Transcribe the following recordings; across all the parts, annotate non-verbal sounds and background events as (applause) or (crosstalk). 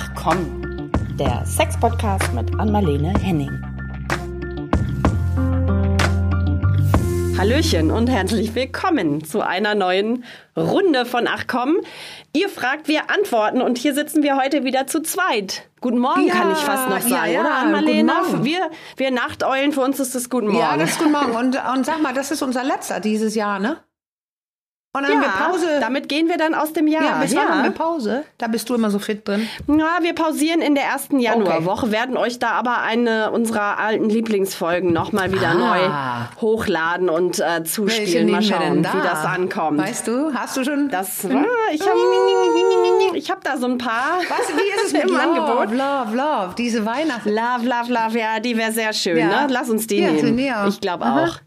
Ach komm, der Sex-Podcast mit Anmalene Henning. Hallöchen und herzlich willkommen zu einer neuen Runde von Ach komm. Ihr fragt, wir antworten und hier sitzen wir heute wieder zu zweit. Guten Morgen Ja, kann ich fast noch sagen, ja, ja, oder Morgen. Wir, wir Nachteulen, für uns ist das Guten Morgen. Ja, das ist guten Morgen. Und, und sag mal, das ist unser letzter dieses Jahr, ne? Und dann haben wir Pause. damit gehen wir dann aus dem Jahr. ja, bis wann haben wir Pause? Da bist du immer so fit drin. Ja, wir pausieren in der ersten Januarwoche, werden euch da aber eine unserer alten Lieblingsfolgen nochmal wieder Ah. neu hochladen und äh, zuspielen. Mal schauen, da? wie das ankommt. Weißt du, hast du schon das war, ich habe ich hab da so ein paar Was, wie ist es mit (laughs) im Love, Angebot. Love, Love, diese Weihnachten. Love, love, love, ja, die wäre sehr schön, Ja. ne? Lass uns die Ja, nehmen. Ich glaube auch.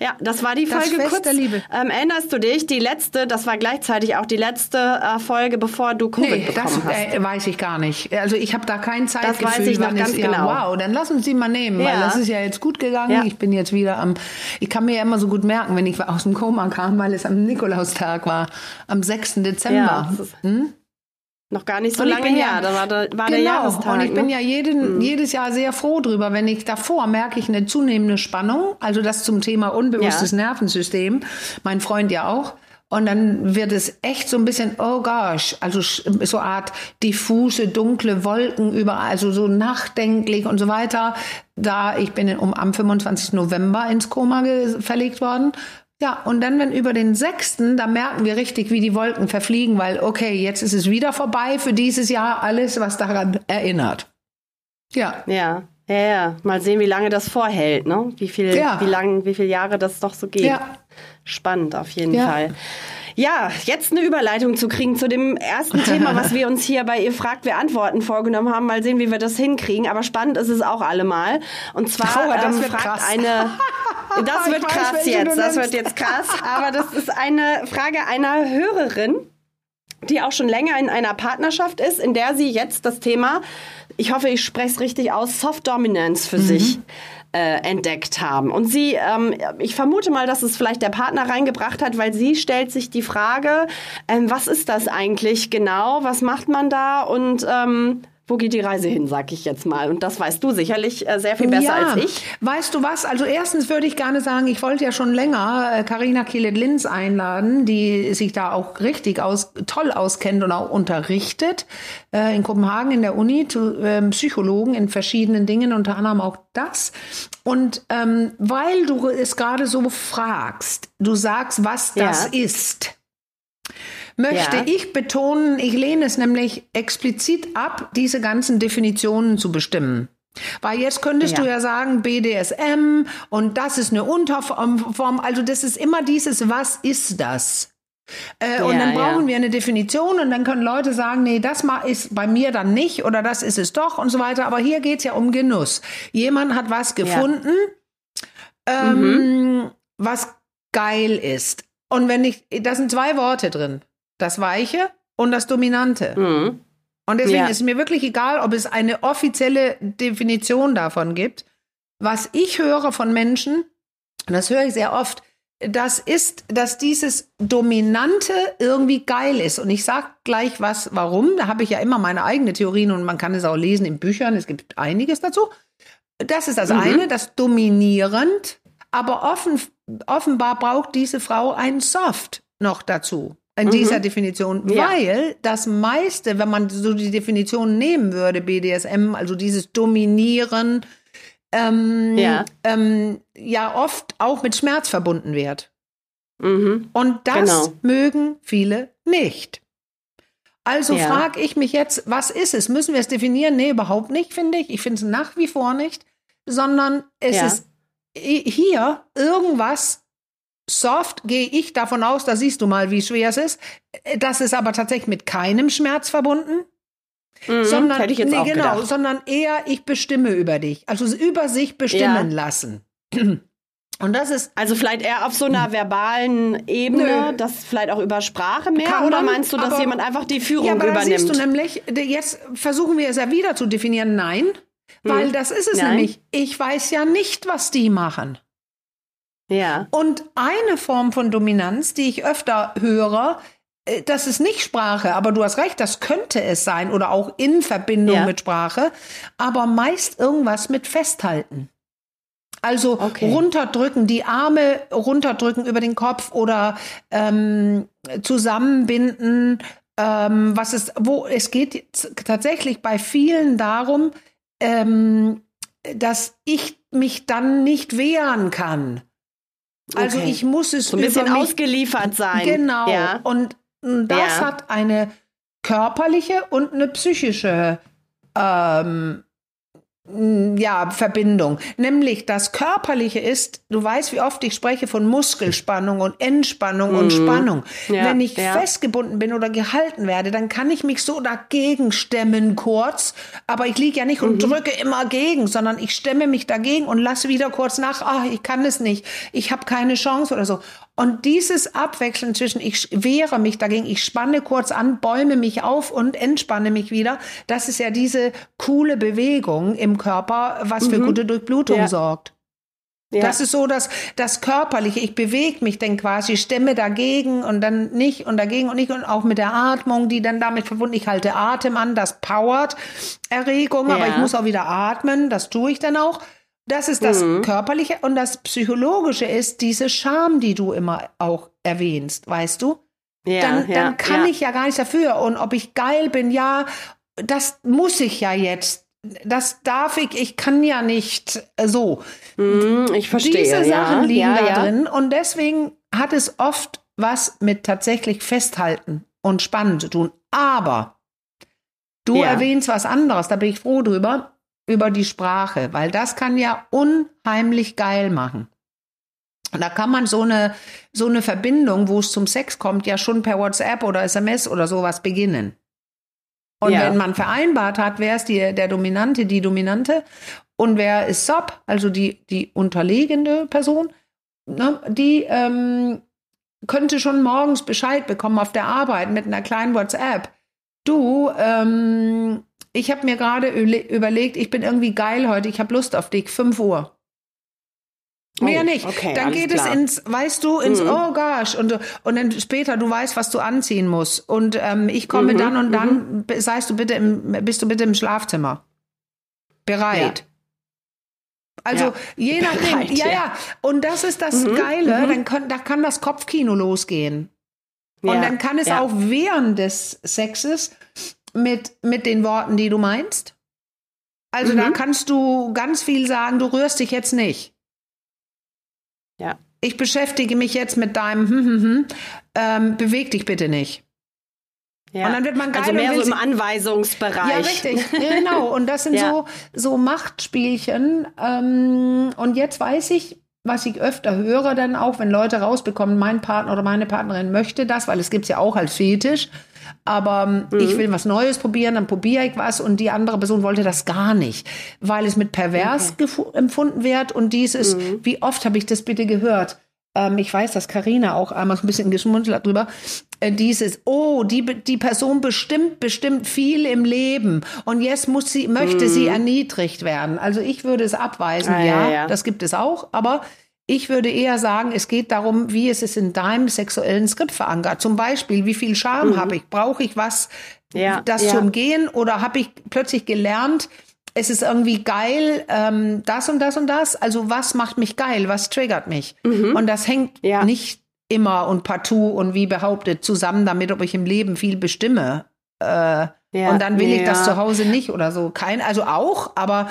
Ja, das war die Das Folge Fest kurz. der Liebe. Ähm, erinnerst du dich? Die letzte, das war gleichzeitig auch die letzte äh, Folge, bevor du Covid Nee, das bekommen hast. äh, weiß ich gar nicht. Also ich habe da kein Zeitgefühl. weiß ich noch ganz ja, genau. Wow, dann lass uns die mal nehmen, weil Ja. das ist ja jetzt gut gegangen. Ja. Ich bin jetzt wieder am. Ich kann mir ja immer so gut merken, wenn ich aus dem Koma kam, weil es am Nikolaustag war, am 6. Dezember. Ja, das ist noch gar nicht so Und lange bin her. ja- da war, der, war der Genau, Jahrestag. und ich bin ne? ja jeden, jedes Jahr sehr froh drüber, wenn ich davor merke ich eine zunehmende Spannung, also das zum Thema unbewusstes Ja. Nervensystem, mein Freund ja auch. Und dann wird es echt so ein bisschen, oh gosh, also so Art diffuse, dunkle Wolken überall, also so nachdenklich und so weiter. Da, ich bin um, am 25. November ins Koma verlegt worden. Ja, und dann, wenn über den 6., da merken wir richtig, wie die Wolken verfliegen, weil, okay, jetzt ist es wieder vorbei für dieses Jahr, alles, was daran erinnert. Ja. ja, ja, ja. Mal sehen, wie lange das vorhält, ne? Wie viel, Ja. wie lang, wie viele Jahre das doch so geht. Ja. Spannend auf jeden Ja. Fall. Ja, jetzt eine Überleitung zu kriegen zu dem ersten Thema, was wir uns hier bei Ihr fragt, wir antworten vorgenommen haben. Mal sehen, wie wir das hinkriegen. Aber spannend ist es auch allemal. Und zwar Oh, das ähm, wird fragt krass. eine. (laughs) Das wird weiß, krass jetzt. Das wird jetzt krass. Aber das ist eine Frage einer Hörerin die auch schon länger in einer Partnerschaft ist, in der sie jetzt das Thema, ich hoffe, ich spreche es richtig aus, Soft Dominance für sich äh, entdeckt haben. Und sie, ähm, ich vermute mal, dass es vielleicht der Partner reingebracht hat, weil sie stellt sich die Frage, ähm, was ist das eigentlich genau, was macht man da und ähm, wo geht die Reise hin, sag ich jetzt mal. Und das weißt du sicherlich äh, sehr viel besser ja. als ich. Weißt du was? Also erstens würde ich gerne sagen, ich wollte ja schon länger äh, Carina Kielet-Linz einladen, die sich da auch richtig aus, toll auskennt und auch unterrichtet äh, in Kopenhagen in der Uni zu ähm, Psychologen in verschiedenen Dingen, unter anderem auch das. Und ähm, weil du es gerade so fragst, du sagst, was das Ja. ist möchte Ja. ich betonen, ich lehne es nämlich explizit ab, diese ganzen Definitionen zu bestimmen. Weil jetzt könntest Ja. du ja sagen, BDSM und das ist eine Unterform, also das ist immer dieses, was ist das? Äh, und Ja, dann brauchen ja. wir eine Definition und dann können Leute sagen, nee, das ist bei mir dann nicht oder das ist es doch und so weiter. Aber hier geht's ja um Genuss. Jemand hat was gefunden, ähm, was geil ist. Und wenn ich, da sind zwei Worte drin. Das Weiche und das Dominante. Mhm. Und deswegen Ja. ist mir wirklich egal, ob es eine offizielle Definition davon gibt. Was ich höre von Menschen, und das höre ich sehr oft, das ist, dass dieses Dominante irgendwie geil ist. Und ich sag gleich was, warum. Da habe ich ja immer meine eigene Theorien und man kann es auch lesen in Büchern. Es gibt einiges dazu. Das ist das eine, das dominierend. Aber offen, offenbar braucht diese Frau ein Soft noch dazu. In dieser Definition. Ja. Weil das meiste, wenn man so die Definition nehmen würde, BDSM, also dieses Dominieren, ähm, Ja. ähm, ja oft auch mit Schmerz verbunden wird. Mhm. Und das Genau. mögen viele nicht. Also Ja. frage ich mich jetzt, was ist es? Müssen wir es definieren? Nee, überhaupt nicht, finde ich. Ich finde es nach wie vor nicht. Sondern es Ja. ist hier irgendwas soft, gehe ich davon aus, da siehst du mal, wie schwer es ist. Das ist aber tatsächlich mit keinem Schmerz verbunden. Mhm. sondern, Hätte ich jetzt nee, auch genau, gedacht. sondern eher ich bestimme über dich. Also über sich bestimmen lassen. (clears throat) Und das ist Also vielleicht eher auf so einer verbalen Ebene, Nö. das vielleicht auch über Sprache mehr? Kann oder man, meinst du, dass aber- jemand einfach die Führung Ja, aber übernimmt? siehst du nämlich, jetzt versuchen wir es ja wieder zu definieren. Nein, weil das ist es Nein. nämlich. Ich weiß ja nicht, was die machen. Ja. Und eine Form von Dominanz, die ich öfter höre, äh, das ist nicht Sprache, aber du hast recht, das könnte es sein oder auch in Verbindung Ja. mit Sprache, aber meist irgendwas mit Festhalten. Also Okay. runterdrücken, die Arme runterdrücken über den Kopf oder ähm, zusammenbinden. Ähm, was ist, wo es geht tatsächlich bei vielen darum, ähm, dass ich mich dann nicht wehren kann. Also Okay. ich muss es So ein bisschen ausgeliefert sein. Genau. Ja. Und das Ja. hat eine körperliche und eine psychische ähm, ja, Verbindung. Nämlich das Körperliche ist, du weißt, wie oft ich spreche von Muskelspannung und Entspannung und Spannung. Mhm. Ja, Wenn ich ja. festgebunden bin oder gehalten werde, dann kann ich mich so dagegen stemmen kurz, aber ich liege ja nicht und Mhm. drücke immer gegen, sondern ich stemme mich dagegen und lasse wieder kurz nach, ah, ich kann es nicht, ich habe keine Chance oder so. Und dieses Abwechseln zwischen ich wehre mich dagegen, ich spanne kurz an, bäume mich auf und entspanne mich wieder, das ist ja diese coole Bewegung im Körper, was für gute Durchblutung Mhm. Ja. sorgt. Ja. Das ist so das, das Körperliche. Ich bewege mich dann quasi, stemme dagegen und dann nicht und dagegen und nicht und auch mit der Atmung, die dann damit verbunden. Ich halte Atem an, das powert Erregung, aber Ja. ich muss auch wieder atmen, das tue ich dann auch. Das ist das Mhm. Körperliche und das Psychologische ist diese Scham, die du immer auch erwähnst, weißt du? ja, dann, ja, dann kann ja. ich ja gar nichts dafür. Und ob ich geil bin, ja, das muss ich ja jetzt. Das darf ich, ich kann ja nicht äh, so. Mhm, ich verstehe. Diese. Sachen liegen da drin und deswegen hat es oft was mit tatsächlich festhalten und spannen zu tun. Aber du erwähnst was anderes, da bin ich froh drüber, über die Sprache, weil das kann ja unheimlich geil machen. Und da kann man so eine, so eine Verbindung, wo es zum Sex kommt, ja schon per WhatsApp oder SMS oder sowas beginnen. Und Ja. wenn man vereinbart hat, wer ist die, der Dominante, die Dominante und wer ist Sub, also die, die unterlegene Person, ne, die ähm, könnte schon morgens Bescheid bekommen auf der Arbeit mit einer kleinen WhatsApp. Du, ähm, ich habe mir gerade überlegt, ich bin irgendwie geil heute, ich habe Lust auf dich, 5 Uhr. Mehr Oh, nicht. okay, dann geht klar. es ins, weißt du, ins Mhm. Oh gosh. Und, und dann später, du weißt, was du anziehen musst. Und ähm, ich komme Mhm, dann und dann, be- seist du bitte im, bist du bitte im Schlafzimmer. Bereit. Also Ja. je (laughs) nachdem, Bereit, ja, ja. ja. Und das ist das Mhm, Geile, mhm. dann kann, da kann das Kopfkino losgehen. Und Ja, dann kann es ja. auch während des Sexes mit, mit den Worten, die du meinst. Also da Mhm. kannst du ganz viel sagen, du rührst dich jetzt nicht. Ja. Ich beschäftige mich jetzt mit deinem, hm, hm, hm, ähm, beweg dich bitte nicht. Ja. Und dann wird man geil Also mehr so im Anweisungsbereich. Ja, richtig. genau. Und das sind (laughs) Ja. so, so Machtspielchen. Ähm, und jetzt weiß ich, was ich öfter höre, dann auch, wenn Leute rausbekommen, mein Partner oder meine Partnerin möchte das, weil es gibt es ja auch als Fetisch. Aber ähm, Mhm. ich will was Neues probieren, dann probiere ich was und die andere Person wollte das gar nicht, weil es mit pervers gefu- empfunden wird. Und dieses, Mhm. wie oft habe ich das bitte gehört? Ähm, ich weiß, dass Karina auch einmal so ein bisschen geschmunzelt hat drüber. Äh, dieses, oh, die, die Person bestimmt, bestimmt viel im Leben und jetzt muss sie, möchte sie erniedrigt werden. Also ich würde es abweisen, Ah, ja, ja, ja. das gibt es auch, aber ich würde eher sagen, es geht darum, wie ist es in deinem sexuellen Skript verankert. Zum Beispiel, wie viel Scham habe ich? Brauche ich was, Ja, das ja. zu umgehen? Oder habe ich plötzlich gelernt, es ist irgendwie geil, ähm, das und das und das? Also was macht mich geil? Was triggert mich? Und das hängt Ja. nicht immer und partout und wie behauptet zusammen damit, ob ich im Leben viel bestimme. Äh, Ja, und dann will ich das ja. zu Hause nicht oder so. Kein, also auch, aber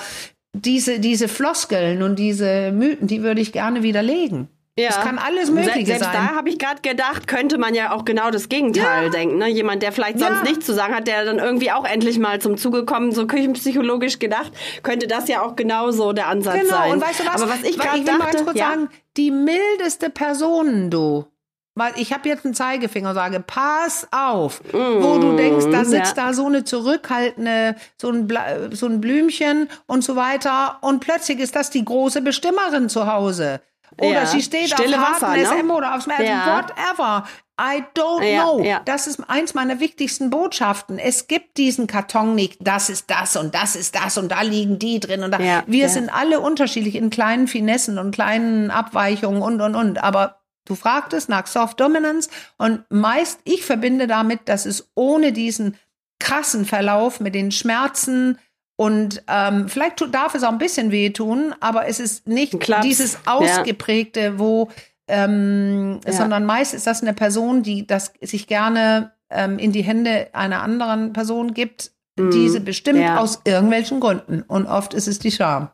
diese, diese Floskeln und diese Mythen, die würde ich gerne widerlegen. Ja. Es kann alles Se- Mögliche Selbst sein. da habe ich gerade gedacht, könnte man ja auch genau das Gegenteil denken. Ne? Jemand, der vielleicht sonst Ja. nichts zu sagen hat, der dann irgendwie auch endlich mal zum Zuge kommt, so küchenpsychologisch gedacht, könnte das ja auch genauso der Ansatz Genau, sein. und weißt du was? Aber was ich gerade mal dachte, ganz kurz ja, sagen, die mildeste Person, du. Weil ich habe jetzt einen Zeigefinger und sage, pass auf, wo du denkst, da sitzt Mm, ja. da so eine zurückhaltende, so ein, so ein Blümchen und so weiter und plötzlich ist das die große Bestimmerin zu Hause. Oder Ja. sie steht Stille auf harten Wasser, ne? SM oder aufs Meer, Ja. whatever. I don't Ja, know. ja. Das ist eins meiner wichtigsten Botschaften. Es gibt diesen Karton nicht, das ist das und das ist das und da liegen die drin und da. Ja, Wir sind alle unterschiedlich in kleinen Finessen und kleinen Abweichungen und und und. Aber Du fragtest nach Soft Dominance und meist, ich verbinde damit, dass es ohne diesen krassen Verlauf mit den Schmerzen und ähm, vielleicht tut, darf es auch ein bisschen wehtun, aber es ist nicht dieses ausgeprägte, ja. wo, ähm, ja. sondern meist ist das eine Person, die das sich gerne ähm, in die Hände einer anderen Person gibt, mhm. diese bestimmt ja. aus irgendwelchen Gründen. Und oft ist es die Scham.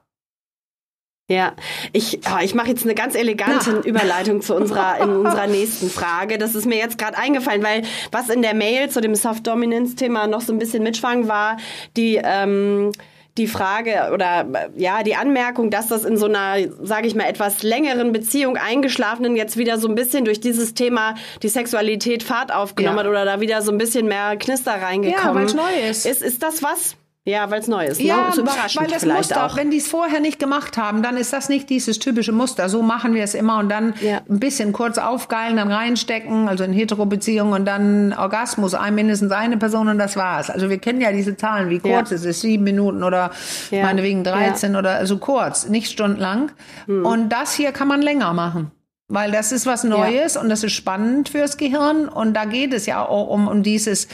Ja, ich, oh, ich mache jetzt eine ganz elegante ja. Überleitung zu unserer, in (laughs) unserer nächsten Frage. Das ist mir jetzt gerade eingefallen, weil was in der Mail zu dem Soft Dominance Thema noch so ein bisschen mitschwang, war die, ähm, die Frage oder ja, die Anmerkung, dass das in so einer, sage ich mal, etwas längeren Beziehung eingeschlafenen jetzt wieder so ein bisschen durch dieses Thema die Sexualität Fahrt aufgenommen ja. hat oder da wieder so ein bisschen mehr Knister reingekommen ja, weil neu ist. ist. Ist das was? Ja, weil es neu ist. Ne? Ja, ist überraschend weil das Muster, auch. wenn die es vorher nicht gemacht haben, dann ist das nicht dieses typische Muster. So machen wir es immer und dann ja. ein bisschen kurz aufgeilen, dann reinstecken, also in Hetero-Beziehungen und dann Orgasmus, ein mindestens eine Person und das war's. Also wir kennen ja diese Zahlen, wie kurz ja. es ist, sieben Minuten oder ja. meinetwegen 13 oder so also kurz, nicht stundenlang. Hm. Und das hier kann man länger machen. Weil das ist was Neues und das ist spannend fürs Gehirn. Und da geht es ja auch um, um dieses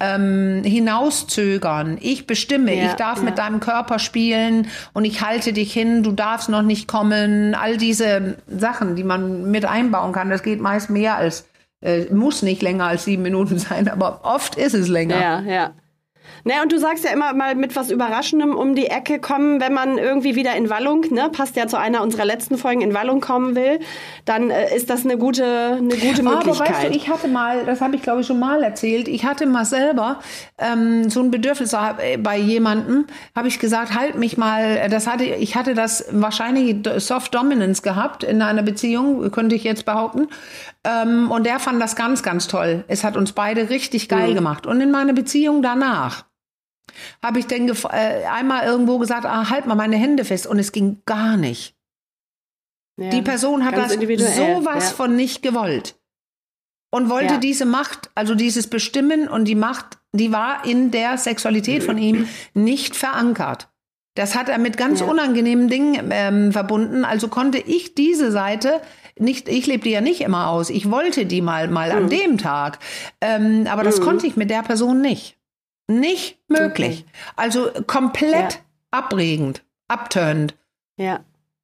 ähm, hinauszögern. Ich bestimme, ja, ich darf ja. mit deinem Körper spielen und ich halte dich hin, du darfst noch nicht kommen. All diese Sachen, die man mit einbauen kann, das geht meist mehr als, äh, muss nicht länger als sieben Minuten (laughs) sein, aber oft ist es länger. Ja, ja. Naja, und du sagst ja immer mal mit was Überraschendem um die Ecke kommen, wenn man irgendwie wieder in Wallung, ne, passt ja zu einer unserer letzten Folgen, in Wallung kommen will, dann äh, ist das eine gute, eine gute Möglichkeit. Aber weißt du, ich hatte mal, das habe ich glaube ich schon mal erzählt, ich hatte mal selber ähm, so ein Bedürfnis äh, bei jemandem, habe ich gesagt, halt mich mal, äh, das hatte, ich hatte das wahrscheinlich Soft Dominance gehabt in einer Beziehung, könnte ich jetzt behaupten. Ähm, und der fand das ganz, ganz toll. Es hat uns beide richtig geil mhm. gemacht. Und in meiner Beziehung danach habe ich dann äh, einmal irgendwo gesagt, ah, halt mal meine Hände fest und es ging gar nicht. Ja, die Person hat das sowas ja. von nicht gewollt und wollte ja. diese Macht, also dieses Bestimmen und die Macht, die war in der Sexualität von ihm nicht verankert. Das hat er mit ganz unangenehmen Dingen ähm, verbunden. Also konnte ich diese Seite nicht, ich lebte ja nicht immer aus. Ich wollte die mal, mal mhm. an dem Tag. Ähm, aber das mhm. konnte ich mit der Person nicht. Nicht möglich. Okay. Also komplett ja. abregend, abturnend. Ja.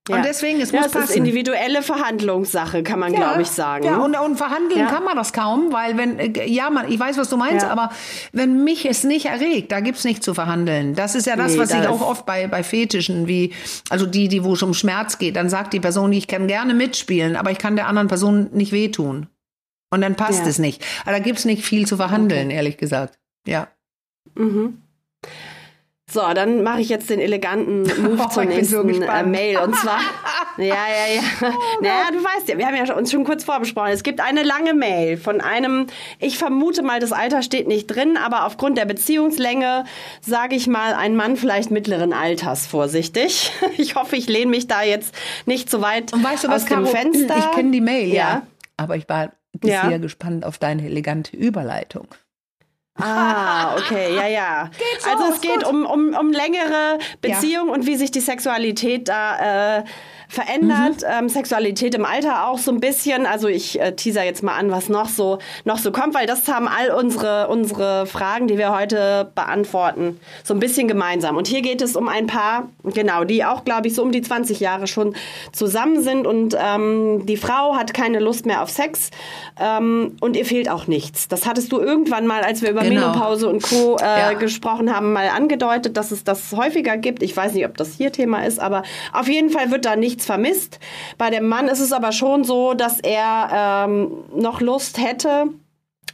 Ja. Und deswegen, es ja, muss es passen. ist individuelle Verhandlungssache, kann man, ja, glaube ich, sagen. Ja, und, und verhandeln kann man das kaum, weil wenn, äh, ja, man, ich weiß, was du meinst, aber wenn mich es nicht erregt, da gibt's nichts zu verhandeln. Das ist ja das, nee, was das ich auch oft bei, bei Fetischen, wie, also die, die, wo es um Schmerz geht, dann sagt die Person, ich kann gerne mitspielen, aber ich kann der anderen Person nicht wehtun. Und dann passt es nicht. Aber da gibt's nicht viel zu verhandeln, okay. ehrlich gesagt. Ja. Mhm. So, dann mache ich jetzt den eleganten Move (laughs) oh, zur nächsten so äh, Mail. Und zwar, (laughs) ja, ja, ja. Oh, (laughs) naja, du weißt ja, wir haben ja uns schon kurz vorbesprochen. Es gibt eine lange Mail von einem, ich vermute mal, das Alter steht nicht drin, aber aufgrund der Beziehungslänge sage ich mal, ein Mann vielleicht mittleren Alters, vorsichtig. Ich hoffe, ich lehne mich da jetzt nicht zu weit Und weißt du, was, aus dem Caro, Fenster. Ich kenne die Mail, ja. ja. Aber ich war ja. sehr gespannt auf deine elegante Überleitung. Ah, okay, ja, ja. (laughs) Geht's also es geht um, um, um längere Beziehungen ja. und wie sich die Sexualität da äh, verändert. Mhm. Ähm, Sexualität im Alter auch so ein bisschen. Also ich äh, teaser jetzt mal an, was noch so noch so kommt, weil das haben all unsere unsere Fragen, die wir heute beantworten, so ein bisschen gemeinsam. Und hier geht es um ein Paar, genau, die auch, glaube ich, so um die 20 Jahre schon zusammen sind und ähm, die Frau hat keine Lust mehr auf Sex ähm, und ihr fehlt auch nichts. Das hattest du irgendwann mal, als wir über genau. Menopause und Co. Äh, ja. gesprochen haben, mal angedeutet, dass es das häufiger gibt. Ich weiß nicht, ob das hier Thema ist, aber auf jeden Fall wird da nichts nichts vermisst. Bei dem Mann ist es aber schon so, dass er ähm, noch Lust hätte,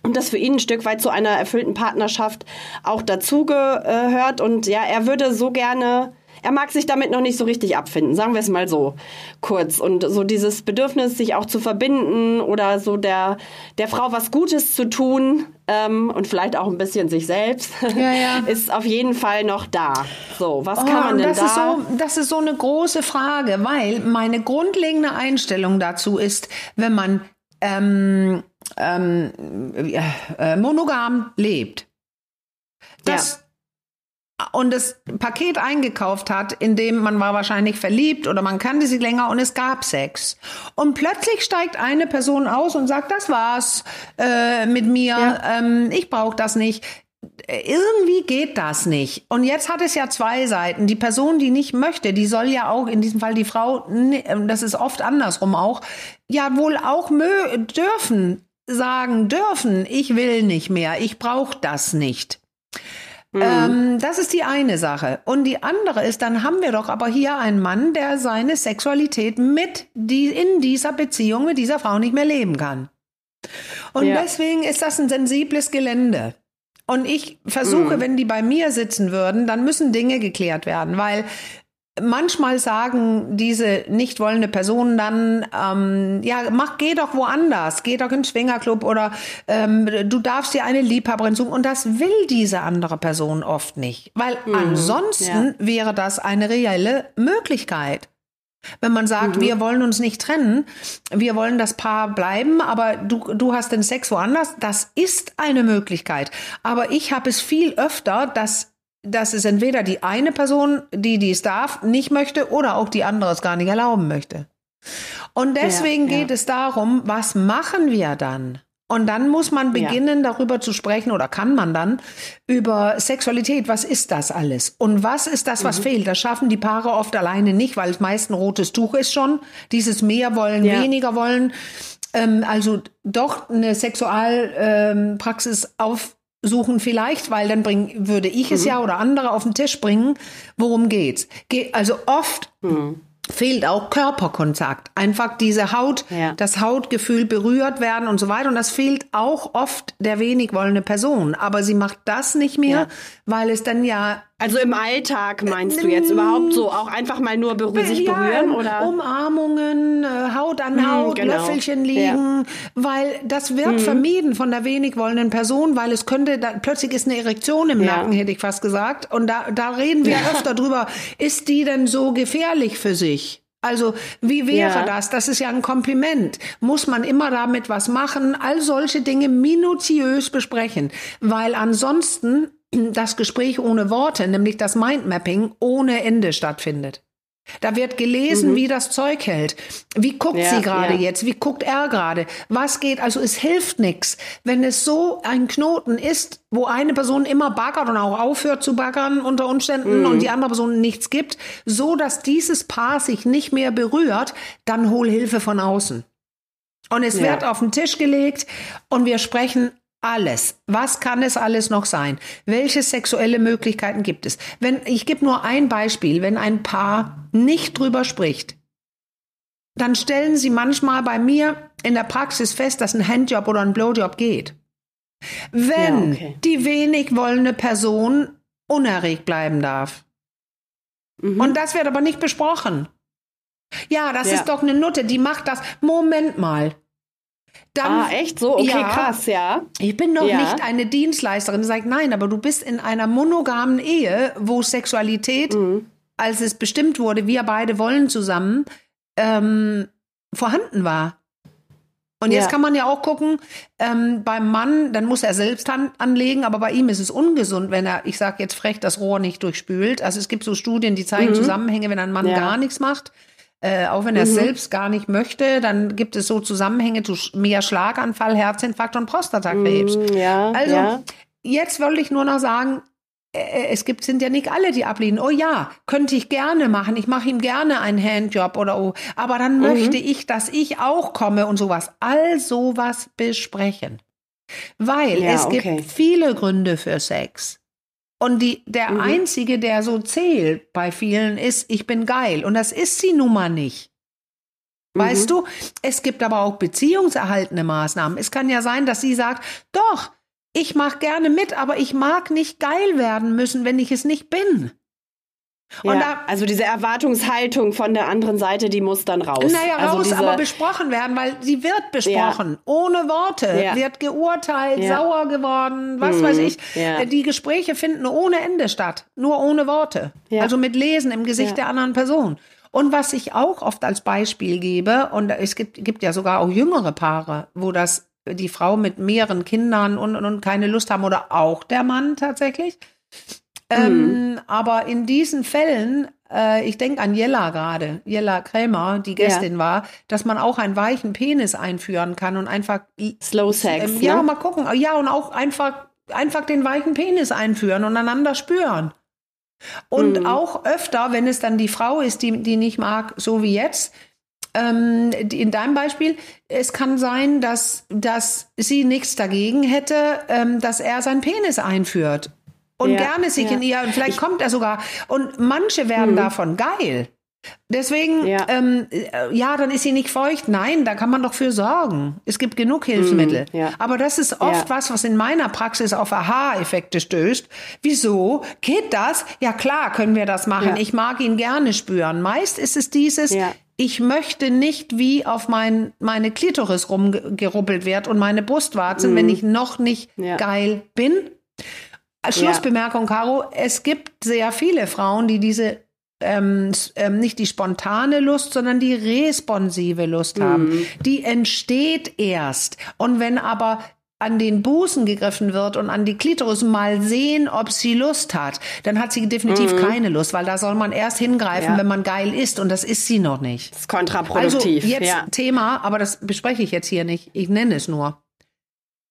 und das für ihn ein Stück weit zu einer erfüllten Partnerschaft auch dazugehört. Und ja, er würde so gerne, er mag sich damit noch nicht so richtig abfinden, sagen wir es mal so kurz. Und so dieses Bedürfnis, sich auch zu verbinden oder so der, der Frau was Gutes zu tun, ähm, und vielleicht auch ein bisschen sich selbst, ja, ja. (laughs) ist auf jeden Fall noch da. So, was kann oh, man denn das da? Ist so, das ist so eine große Frage, weil meine grundlegende Einstellung dazu ist, wenn man ähm, ähm, äh, monogam lebt, dass und das Paket eingekauft hat, in dem man war wahrscheinlich verliebt oder man kannte sie länger und es gab Sex. Und plötzlich steigt eine Person aus und sagt, das war's äh, mit mir, ja. ähm, ich brauche das nicht. Irgendwie geht das nicht. Und jetzt hat es ja zwei Seiten. Die Person, die nicht möchte, die soll ja auch, in diesem Fall die Frau, das ist oft andersrum auch, ja wohl auch dürfen, sagen dürfen, ich will nicht mehr, ich brauche das nicht. Mhm. Ähm, das ist die eine Sache. Und die andere ist, dann haben wir doch aber hier einen Mann, der seine Sexualität mit die, in dieser Beziehung mit dieser Frau nicht mehr leben kann. Und ja. deswegen ist das ein sensibles Gelände. Und ich versuche, mhm. wenn die bei mir sitzen würden, dann müssen Dinge geklärt werden, weil Manchmal sagen diese nicht wollende Personen dann, ähm, ja, mach, geh doch woanders, geh doch in den Schwingerclub oder ähm, du darfst dir eine Liebhaberin suchen. Und das will diese andere Person oft nicht, weil mhm, ansonsten ja. wäre das eine reelle Möglichkeit. Wenn man sagt, mhm. wir wollen uns nicht trennen, wir wollen das Paar bleiben, aber du, du hast den Sex woanders, das ist eine Möglichkeit. Aber ich habe es viel öfter, dass dass es entweder die eine Person, die dies darf, nicht möchte oder auch die andere es gar nicht erlauben möchte. Und deswegen ja, ja. geht es darum, was machen wir dann? Und dann muss man beginnen, ja. darüber zu sprechen, oder kann man dann, über Sexualität. Was ist das alles? Und was ist das, was mhm. fehlt? Das schaffen die Paare oft alleine nicht, weil es meist ein rotes Tuch ist schon. Dieses mehr wollen, weniger wollen. Ähm, also doch eine Sexualpraxis ähm, auf suchen vielleicht, weil dann bring, würde ich es mhm. ja oder andere auf den Tisch bringen. Worum geht's? Ge also oft mhm. fehlt auch Körperkontakt. Einfach diese Haut, ja. das Hautgefühl berührt werden und so weiter. Und das fehlt auch oft der wenig wollende Person. Aber sie macht das nicht mehr, ja. weil es dann ja also im Alltag meinst du jetzt überhaupt so auch einfach mal nur berühr sich ja, berühren oder Umarmungen, äh, Haut an hm, Haut, genau. Löffelchen liegen, ja. weil das wird mhm. vermieden von der wenig wollenden Person, weil es könnte da, plötzlich ist eine Erektion im ja. Nacken, hätte ich fast gesagt, und da da reden wir öfter drüber, ist die denn so gefährlich für sich? Also wie wäre ja. das? Das ist ja ein Kompliment. Muss man immer damit was machen? All solche Dinge minutiös besprechen, weil ansonsten das Gespräch ohne Worte, nämlich das Mindmapping, ohne Ende stattfindet. Da wird gelesen, mhm. wie das Zeug hält. Wie guckt ja, sie gerade ja. jetzt? Wie guckt er gerade? Was geht? Also es hilft nichts, wenn es so ein Knoten ist, wo eine Person immer baggert und auch aufhört zu baggern unter Umständen mhm. und die andere Person nichts gibt, so dass dieses Paar sich nicht mehr berührt, dann hol Hilfe von außen. Und es ja. wird auf den Tisch gelegt und wir sprechen alles. Was kann es alles noch sein? Welche sexuelle Möglichkeiten gibt es? Wenn, ich gebe nur ein Beispiel, wenn ein Paar nicht drüber spricht, dann stellen sie manchmal bei mir in der Praxis fest, dass ein Handjob oder ein Blowjob geht. Wenn ja, okay. die wenig wollende Person unerregt bleiben darf. Mhm. Und das wird aber nicht besprochen. Ja, das ja. ist doch eine Nutte, die macht das. Moment mal. Dann, ah, echt so? Okay, ja, krass, ja. Ich bin noch ja. nicht eine Dienstleisterin. Sagt nein, aber du bist in einer monogamen Ehe, wo Sexualität, mhm. als es bestimmt wurde, wir beide wollen zusammen, ähm, vorhanden war. Und jetzt ja. kann man ja auch gucken, ähm, beim Mann, dann muss er selbst Hand anlegen, aber bei ihm ist es ungesund, wenn er, ich sage jetzt frech, das Rohr nicht durchspült. Also es gibt so Studien, die zeigen mhm. Zusammenhänge, wenn ein Mann ja. gar nichts macht. Äh, auch wenn er es mhm. selbst gar nicht möchte, dann gibt es so Zusammenhänge zu mehr Schlaganfall, Herzinfarkt und Prostatakrebs. Mhm, ja, also ja. jetzt wollte ich nur noch sagen, äh, äh, es gibt, sind ja nicht alle, die ablehnen. Oh ja, könnte ich gerne machen. Ich mache ihm gerne einen Handjob oder oh, aber dann mhm. möchte ich, dass ich auch komme und sowas. All sowas besprechen. Weil ja, es okay. gibt viele Gründe für Sex. Und die, der mhm. einzige, der so zählt bei vielen, ist, ich bin geil. Und das ist sie nun mal nicht. Weißt mhm. du, es gibt aber auch beziehungserhaltende Maßnahmen. Es kann ja sein, dass sie sagt, doch, ich mache gerne mit, aber ich mag nicht geil werden müssen, wenn ich es nicht bin. Ja, da, also diese Erwartungshaltung von der anderen Seite, die muss dann raus. Naja, also raus, diese, aber besprochen werden, weil sie wird besprochen. Ja. Ohne Worte. Ja. Wird geurteilt, sauer geworden, was mhm. weiß ich. Die Gespräche finden ohne Ende statt. Nur ohne Worte. Also mit Lesen im Gesicht der anderen Person. Und was ich auch oft als Beispiel gebe, und es gibt, gibt ja sogar auch jüngere Paare, wo das die Frau mit mehreren Kindern und, und keine Lust haben oder auch der Mann tatsächlich Ähm, aber in diesen Fällen, äh, ich denke an Jella gerade, Jella Krämer, die Gästin Ja. war, dass man auch einen weichen Penis einführen kann und einfach Slow Sex. ähm, ja, ne? mal gucken. Ja, und auch einfach, einfach den weichen Penis einführen und einander spüren. Und Mhm. auch öfter, wenn es dann die Frau ist, die, die nicht mag, so wie jetzt, ähm, in deinem Beispiel, es kann sein, dass, dass sie nichts dagegen hätte, ähm, dass er seinen Penis einführt. Und Ja, gerne sich ja. in ihr, und vielleicht kommt er sogar, und manche werden Mhm. davon geil. Deswegen, Ja. ähm, äh, ja, dann ist sie nicht feucht. Nein, da kann man doch für sorgen. Es gibt genug Hilfsmittel. ja. Aber das ist oft Ja. was, was in meiner Praxis auf Aha-Effekte stößt. Wieso? Geht das? Ja klar, können wir das machen. Ja. Ich mag ihn gerne spüren. Meist ist es dieses, ich möchte nicht, wie auf mein, meine Klitoris rumgeruppelt wird und meine Brustwarzen, wenn ich noch nicht Mhm. Geil bin. Als Ja. Schlussbemerkung, Caro, es gibt sehr viele Frauen, die diese ähm, ähm, nicht die spontane Lust, sondern die responsive Lust haben. Mhm. Die entsteht erst. Und wenn aber an den Busen gegriffen wird und an die Klitoris mal sehen, ob sie Lust hat, dann hat sie definitiv keine Lust, weil da soll man erst hingreifen, Mhm. Ja. wenn man geil ist und das ist sie noch nicht. Das ist kontraproduktiv. Also jetzt ja. Thema, aber das bespreche ich jetzt hier nicht. Ich nenne es nur.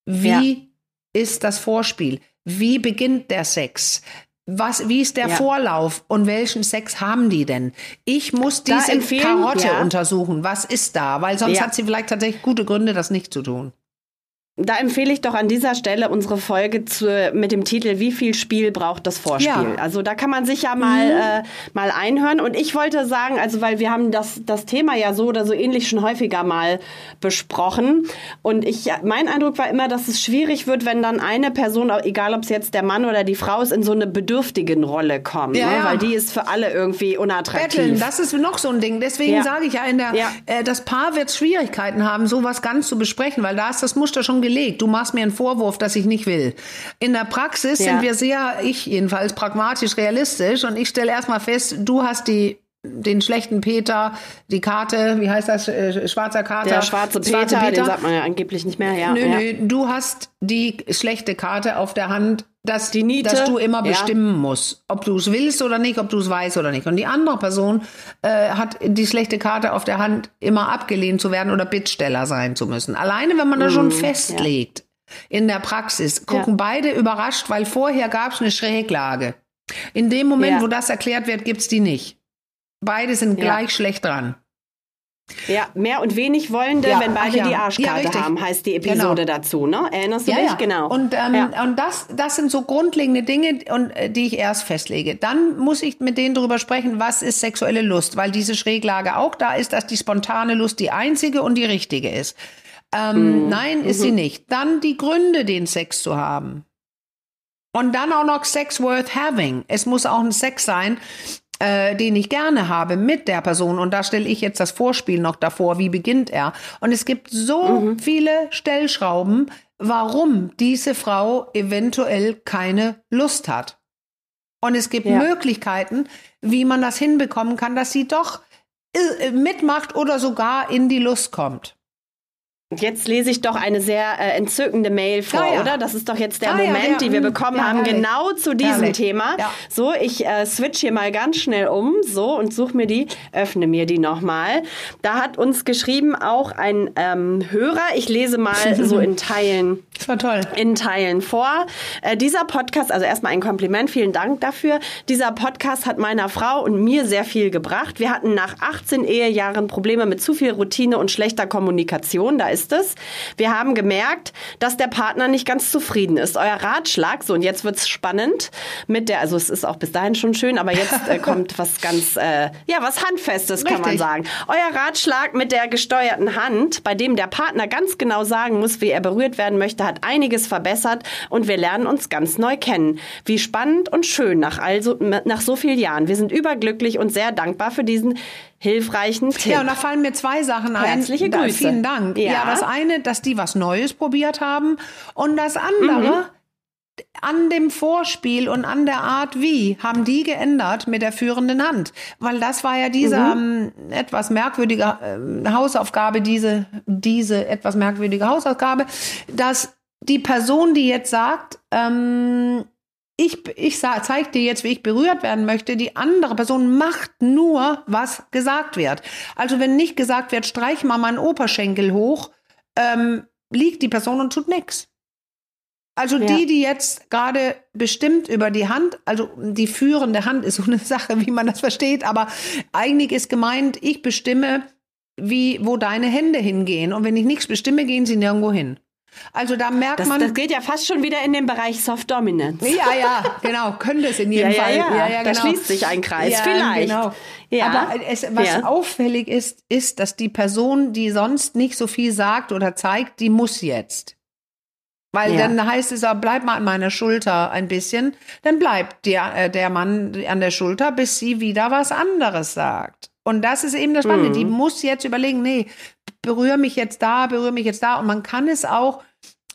Wie ist das Vorspiel? Wie beginnt der Sex? Was, wie ist der Ja. Vorlauf und welchen Sex haben die denn? Ich muss diese Karotte ja. untersuchen. Was ist da? Weil sonst Ja. hat sie vielleicht tatsächlich gute Gründe, das nicht zu tun. Da empfehle ich doch an dieser Stelle unsere Folge zu, mit dem Titel Wie viel Spiel braucht das Vorspiel? Ja. Mhm. Also da kann man sich ja mal, äh, mal einhören. Und ich wollte sagen, also weil wir haben das, das Thema ja so oder so ähnlich schon häufiger mal besprochen. Und ich, mein Eindruck war immer, dass es schwierig wird, wenn dann eine Person, egal ob es jetzt der Mann oder die Frau ist, in so eine bedürftigen Rolle kommt. Ja, ne? ja. Weil die ist für alle irgendwie unattraktiv. Betteln, das ist noch so ein Ding. Deswegen sage ich ja, in der, äh, das Paar wird Schwierigkeiten haben, sowas ganz zu besprechen, weil da ist das Muster schon gelegt. Du machst mir einen Vorwurf, dass ich nicht will. In der Praxis Ja. sind wir sehr, ich jedenfalls, pragmatisch realistisch und ich stelle erstmal fest, du hast die den schlechten Peter, die Karte, wie heißt das, äh, schwarzer Kater. der schwarze Peter, den sagt man ja angeblich nicht mehr. Ja, Nö, ja. nö, du hast die schlechte Karte auf der Hand, dass, Die Niete, dass du immer ja. bestimmen musst, ob du es willst oder nicht, ob du es weißt oder nicht. Und die andere Person äh, hat die schlechte Karte auf der Hand, immer abgelehnt zu werden oder Bittsteller sein zu müssen. Alleine, wenn man da schon festlegt in der Praxis, gucken Ja. beide überrascht, weil vorher gab es eine Schräglage. In dem Moment, Ja. wo das erklärt wird, gibt's die nicht. Beide sind Ja. gleich schlecht dran. Ja, mehr und wenig Wollende, Ja, wenn beide ach ja. die Ja, Arschkarte haben, heißt die Episode dazu, ne? Erinnerst du dich? Genau. Und, ähm, ja. und das, das sind so grundlegende Dinge, und, äh, die ich erst festlege. Dann muss ich mit denen darüber sprechen, was ist sexuelle Lust, weil diese Schräglage auch da ist, dass die spontane Lust die einzige und die richtige ist. Ähm, Nein, ist sie nicht. Dann die Gründe, den Sex zu haben. Und dann auch noch Sex worth having. Es muss auch ein Sex sein, äh, den ich gerne habe mit der Person. Und da stelle ich jetzt das Vorspiel noch davor. Wie beginnt er? Und es gibt so viele Stellschrauben, warum diese Frau eventuell keine Lust hat. Und es gibt Ja. Möglichkeiten, wie man das hinbekommen kann, dass sie doch äh, mitmacht oder sogar in die Lust kommt. Jetzt lese ich doch eine sehr äh, entzückende Mail vor, Ah, ja. oder? Das ist doch jetzt der Ah, ja, Moment, der- den wir mm, bekommen ja, haben, herrlich. genau zu diesem Herrlich. Thema. Ja. So, ich äh, switch hier mal ganz schnell um, so und suche mir die, öffne mir die nochmal. Da hat uns geschrieben auch ein ähm, Hörer. Ich lese mal (laughs) so in Teilen Das war toll. in Teilen vor. Äh, dieser Podcast, also erstmal ein Kompliment, vielen Dank dafür. Dieser Podcast hat meiner Frau und mir sehr viel gebracht. Wir hatten nach 18 Ehejahren Probleme mit zu viel Routine und schlechter Kommunikation, da ist es. Wir haben gemerkt, dass der Partner nicht ganz zufrieden ist. Euer Ratschlag, so und jetzt wird's spannend mit der, also es ist auch bis dahin schon schön, aber jetzt äh, (laughs) kommt was ganz, äh, ja, was Handfestes, kann man Richtig. sagen. Euer Ratschlag mit der gesteuerten Hand, bei dem der Partner ganz genau sagen muss, wie er berührt werden möchte, hat einiges verbessert und wir lernen uns ganz neu kennen. Wie spannend und schön nach, also, nach so vielen Jahren. Wir sind überglücklich und sehr dankbar für diesen hilfreichen Tipp. Ja, und da fallen mir zwei Sachen ein. Herzliche Da, Grüße. vielen Dank. Ja. Ja. das eine, dass die was Neues probiert haben. Und das andere, an dem Vorspiel und an der Art wie haben die geändert mit der führenden Hand. Weil das war ja diese ähm, etwas merkwürdige ähm, Hausaufgabe, diese, diese etwas merkwürdige Hausaufgabe, dass die Person, die jetzt sagt, ähm, ich, ich zeige dir jetzt, wie ich berührt werden möchte. Die andere Person macht nur, was gesagt wird. Also wenn nicht gesagt wird, streich mal meinen Oberschenkel hoch, ähm, liegt die Person und tut nichts. Also ja. die, die jetzt gerade bestimmt über die Hand, also die führende Hand ist so eine Sache, wie man das versteht, aber eigentlich ist gemeint, ich bestimme, wie, wo deine Hände hingehen. Und wenn ich nichts bestimme, gehen sie nirgendwo hin. Also da merkt das, man. Das geht ja fast schon wieder in den Bereich Soft Dominance. Ja, ja, genau. Könnte es in jedem ja, Fall. Ja, ja. ja, genau. Da schließt sich ein Kreis. Ja, Vielleicht. Genau. Ja. Aber es, was auffällig ist, ist, dass die Person, die sonst nicht so viel sagt oder zeigt, die muss jetzt. Weil ja. dann heißt es auch, bleib mal an meiner Schulter ein bisschen. Dann bleibt der, äh, der Mann an der Schulter, bis sie wieder was anderes sagt. Und das ist eben das Spannende. Mhm. Die muss jetzt überlegen, nee, berühre mich jetzt da, berühre mich jetzt da. Und man kann es auch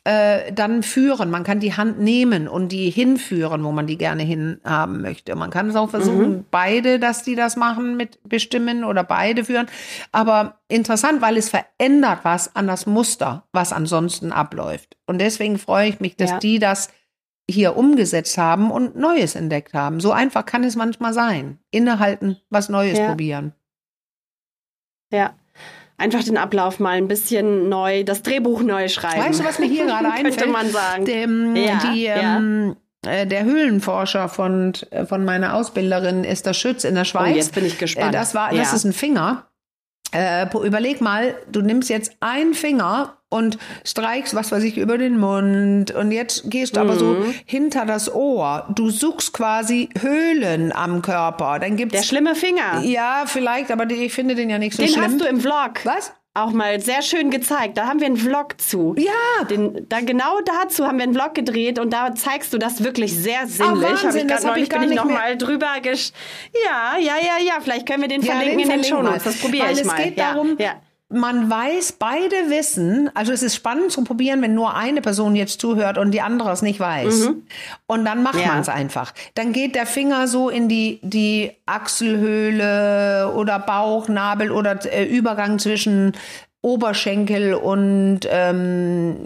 äh, dann führen. Man kann die Hand nehmen und die hinführen, wo man die gerne hinhaben möchte. Man kann es auch versuchen, mhm. beide, dass die das machen mit bestimmen oder beide führen. Aber interessant, weil es verändert was an das Muster, was ansonsten abläuft. Und deswegen freue ich mich, dass ja. die das hier umgesetzt haben und Neues entdeckt haben. So einfach kann es manchmal sein. Innehalten, was Neues ja. probieren. Ja einfach den Ablauf mal ein bisschen neu, das Drehbuch neu schreiben. Weißt du, was mir hier (laughs) gerade einfällt? Könnte man sagen. Dem, ja, die, ja. Ähm, äh, der Höhlenforscher von, äh, von meiner Ausbilderin ist der Schütz in der Schweiz. Oh, jetzt bin ich gespannt. Äh, das war, das ist ein Finger. Äh, überleg mal, du nimmst jetzt einen Finger und streichst, was weiß ich, über den Mund und jetzt gehst du mhm. aber so mhm. hinter das Ohr. Du suchst quasi Höhlen am Körper. Dann gibt's der schlimme Finger. Ja, vielleicht, aber ich finde den ja nicht so den schlimm. Den hast du im Vlog. Was? auch mal sehr schön gezeigt. Da haben wir einen Vlog zu. Ja. Den, da genau dazu haben wir einen Vlog gedreht und da zeigst du das wirklich sehr sinnlich. Oh, Wahnsinn, hab ich das neulich ich bin ich noch mal drüber gesch Ja, ja, ja, ja, vielleicht können wir den ja, verlinken den in den Shownotes. Das probiere ich mal. Es geht ja, darum, ja man weiß, beide wissen, also es ist spannend zu probieren, wenn nur eine Person jetzt zuhört und die andere es nicht weiß. Mhm. Und dann macht ja. man es einfach. Dann geht der Finger so in die, die Achselhöhle oder Bauchnabel oder äh, Übergang zwischen Oberschenkel und ähm,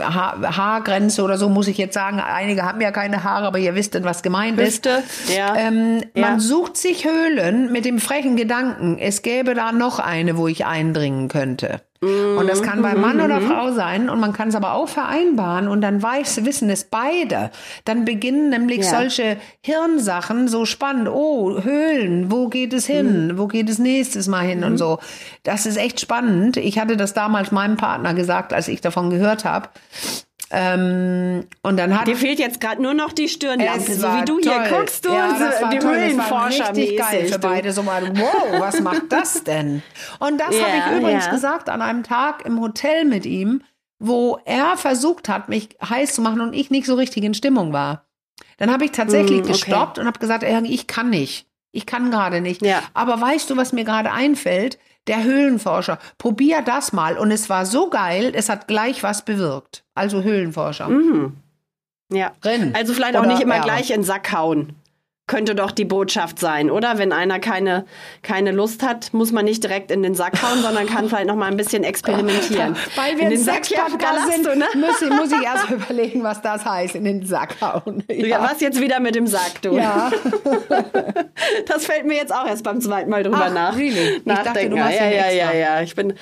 ha Haargrenze oder so muss ich jetzt sagen. Einige haben ja keine Haare, aber ihr wisst, was gemeint Hüfte, ist. Ja. Ähm, ja. Man sucht sich Höhlen mit dem frechen Gedanken, es gäbe da noch eine, wo ich eindringen könnte. Und das kann bei Mann oder mhm. Frau sein und man kann es aber auch vereinbaren und dann weiß, wissen es beide. Dann beginnen nämlich ja. solche Hirnsachen so spannend. Oh, Höhlen, wo geht es hin? Mhm. Wo geht es nächstes Mal hin mhm. und so. Das ist echt spannend. Ich hatte das damals meinem Partner gesagt, als ich davon gehört habe. Ähm, und dann hat dir fehlt jetzt gerade nur noch die Stirnlampe, so wie du toll. hier guckst, du ja, war die Höhlenforscher richtig geil für beide. So mal, wow, was macht das denn? Und das ja, habe ich übrigens ja. gesagt an einem Tag im Hotel mit ihm, wo er versucht hat, mich heiß zu machen und ich nicht so richtig in Stimmung war. Dann habe ich tatsächlich mm, okay. gestoppt und habe gesagt, ich kann nicht. Ich kann gerade nicht. Ja. Aber weißt du, was mir gerade einfällt? Der Höhlenforscher. Probier das mal. Und es war so geil, es hat gleich was bewirkt. Also Höhlenforscher. Mhm. Ja. Drin. Also vielleicht auch nicht immer ja. gleich in den Sack hauen könnte doch die Botschaft sein, oder? Wenn einer keine, keine Lust hat, muss man nicht direkt in den Sack hauen, sondern kann vielleicht noch mal ein bisschen experimentieren. (laughs) Weil wir in den Sack sind, du, ne? muss, ich, muss ich erst (laughs) überlegen, was das heißt, in den Sack hauen. (laughs) Ja. ja, was jetzt wieder mit dem Sack, du? Ja. das fällt mir jetzt auch erst beim zweiten Mal drüber Ach, nach. Really? Nachdenken. Ich dachte, du ja, ja, ja, ja, ja. Ich bin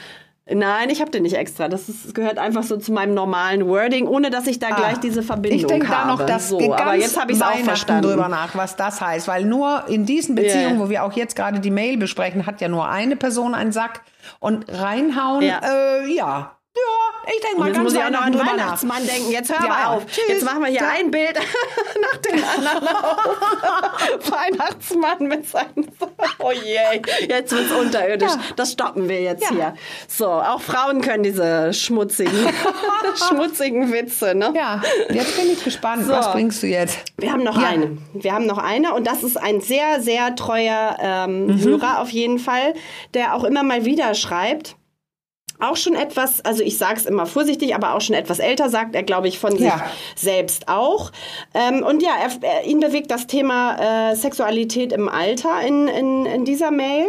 Nein, ich habe den nicht extra. Das ist, gehört einfach so zu meinem normalen Wording, ohne dass ich da ah, gleich diese Verbindung ich denk habe. da noch das so, aber jetzt habe ich auch verstanden. drüber nach, was das heißt, weil nur in diesen Beziehungen, yeah. wo wir auch jetzt gerade die Mail besprechen, hat ja nur eine Person einen Sack und reinhauen. Ja, äh, ja ja, ich denke mal jetzt ganz muss ich auch noch an den Weihnachtsmann nach. denken. Jetzt hör ja, mal auf. Tschüss. Jetzt machen wir hier ja. ein Bild (laughs) nach dem anderen auf. (laughs) Weihnachtsmann mit seinen... (laughs) Oh je, jetzt wird's unterirdisch. Ja. Das stoppen wir jetzt hier. So, auch Frauen können diese schmutzigen, schmutzigen Witze, ne? Ja, jetzt bin ich gespannt. So. Was bringst du jetzt? Wir haben noch eine. Wir haben noch eine und das ist ein sehr, sehr treuer ähm, mhm. Hörer auf jeden Fall, der auch immer mal wieder schreibt auch schon etwas, also ich sage es immer vorsichtig, aber auch schon etwas älter, sagt er, glaube ich, von sich ja. selbst auch. Ähm, und ja, er, er, ihn bewegt das Thema äh, Sexualität im Alter in, in, in dieser Mail.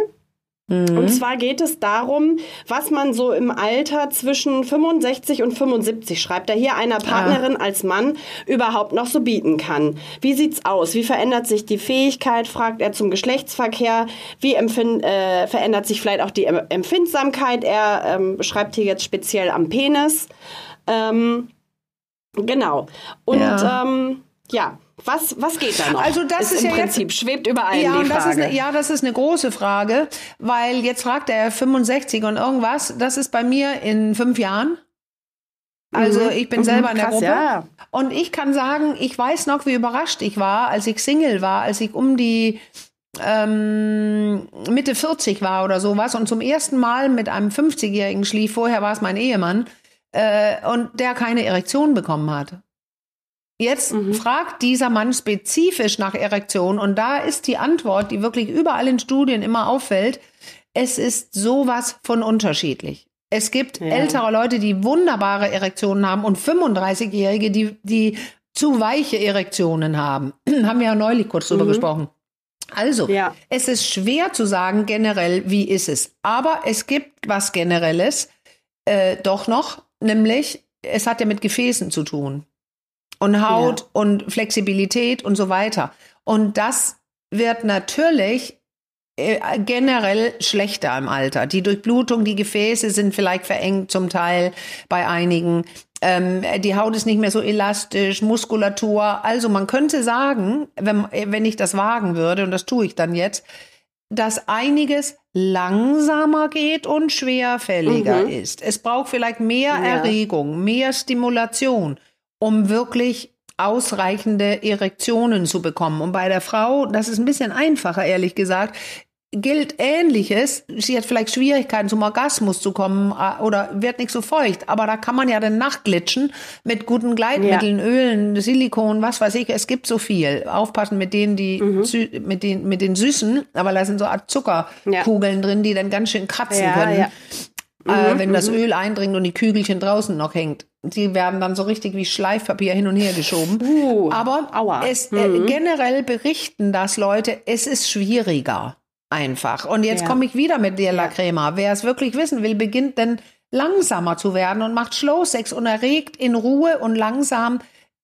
Und zwar geht es darum, was man so im Alter zwischen 65 und 75, schreibt er hier, einer Partnerin ah. als Mann überhaupt noch so bieten kann. Wie sieht's aus? Wie verändert sich die Fähigkeit, fragt er zum Geschlechtsverkehr? Wie empfind, äh, verändert sich vielleicht auch die Empfindsamkeit? Er ähm, schreibt hier jetzt speziell am Penis. Ähm, genau. Und ja, ähm, ja was, was geht da noch? Also das ist, ist im ja Prinzip jetzt, schwebt über allen ja, die das Frage. Ist eine, ja, das ist eine große Frage, weil jetzt fragt er 65 und irgendwas. Das ist bei mir in fünf Jahren. Also mhm. ich bin mhm, selber in der Gruppe. Ja. Und ich kann sagen, ich weiß noch, wie überrascht ich war, als ich Single war, als ich um die ähm, Mitte 40 war oder sowas und zum ersten Mal mit einem 50-Jährigen schlief. Vorher war es mein Ehemann. Äh, und der keine Erektion bekommen hat. Jetzt mhm. fragt dieser Mann spezifisch nach Erektion und da ist die Antwort, die wirklich überall in Studien immer auffällt, es ist sowas von unterschiedlich. Es gibt ja. ältere Leute, die wunderbare Erektionen haben und 35-Jährige, die, die zu weiche Erektionen haben. (clears throat) haben wir ja neulich kurz drüber mhm. gesprochen. Also, ja. es ist schwer zu sagen generell, wie ist es. Aber es gibt was Generelles äh, doch noch, nämlich es hat ja mit Gefäßen zu tun und Haut ja. und Flexibilität und so weiter. Und das wird natürlich äh, generell schlechter im Alter. Die Durchblutung, die Gefäße sind vielleicht verengt zum Teil bei einigen. Ähm, die Haut ist nicht mehr so elastisch, Muskulatur. Also man könnte sagen, wenn, wenn ich das wagen würde, und das tue ich dann jetzt, dass einiges langsamer geht und schwerfälliger mhm. ist. Es braucht vielleicht mehr ja. Erregung, mehr Stimulation um wirklich ausreichende Erektionen zu bekommen. Und bei der Frau, das ist ein bisschen einfacher, ehrlich gesagt, gilt Ähnliches. Sie hat vielleicht Schwierigkeiten, zum Orgasmus zu kommen äh, oder wird nicht so feucht. Aber da kann man ja dann nachglitschen mit guten Gleitmitteln, ja. Ölen, Silikon, was weiß ich. Es gibt so viel. Aufpassen mit denen, die, mhm. mit den, mit den Süßen. Aber da sind so Art Zuckerkugeln ja. drin, die dann ganz schön kratzen ja, können. Äh, mhm, wenn das mhm. Öl eindringt und die Kügelchen draußen noch hängt. Die werden dann so richtig wie Schleifpapier hin und her geschoben. Uh, Aber aua. es äh, mhm. generell berichten das Leute, es ist schwieriger einfach. Und jetzt ja. komme ich wieder mit dir, La Crema. Wer es wirklich wissen will, beginnt dann langsamer zu werden und macht Slow Sex und erregt in Ruhe und langsam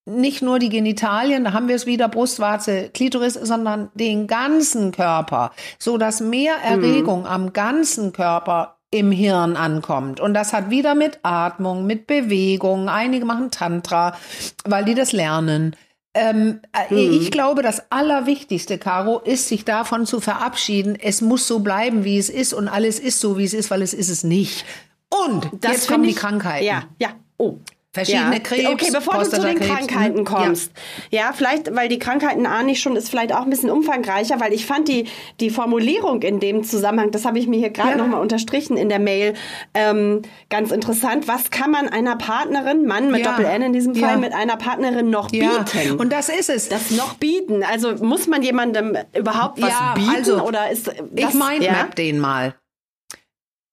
nicht nur die Genitalien, da haben wir es wieder, Brustwarze, Klitoris, sondern den ganzen Körper, so dass mehr mhm. Erregung mhm. am ganzen Körper im Hirn ankommt. Und das hat wieder mit Atmung, mit Bewegung. Einige machen Tantra, weil die das lernen. Ähm, äh, mhm. Ich glaube, das Allerwichtigste, Caro, ist, sich davon zu verabschieden. Es muss so bleiben, wie es ist und alles ist so, wie es ist, weil es ist es nicht. Und das jetzt kommen die Krankheiten. Ja, ja. Oh, Verschiedene ja. Krebs. Okay, bevor du zu den Krankheiten mhm. kommst. Ja. ja. vielleicht, weil die Krankheiten ahne ich schon, ist vielleicht auch ein bisschen umfangreicher, weil ich fand die, die Formulierung in dem Zusammenhang, das habe ich mir hier gerade ja. nochmal unterstrichen in der Mail, ähm, ganz interessant. Was kann man einer Partnerin, Mann mit ja. Doppel-N in diesem Fall, mit einer Partnerin noch bieten? Und das ist es. Das noch bieten. Also muss man jemandem überhaupt was bieten? Also, oder ist das, ich mindmap den mal.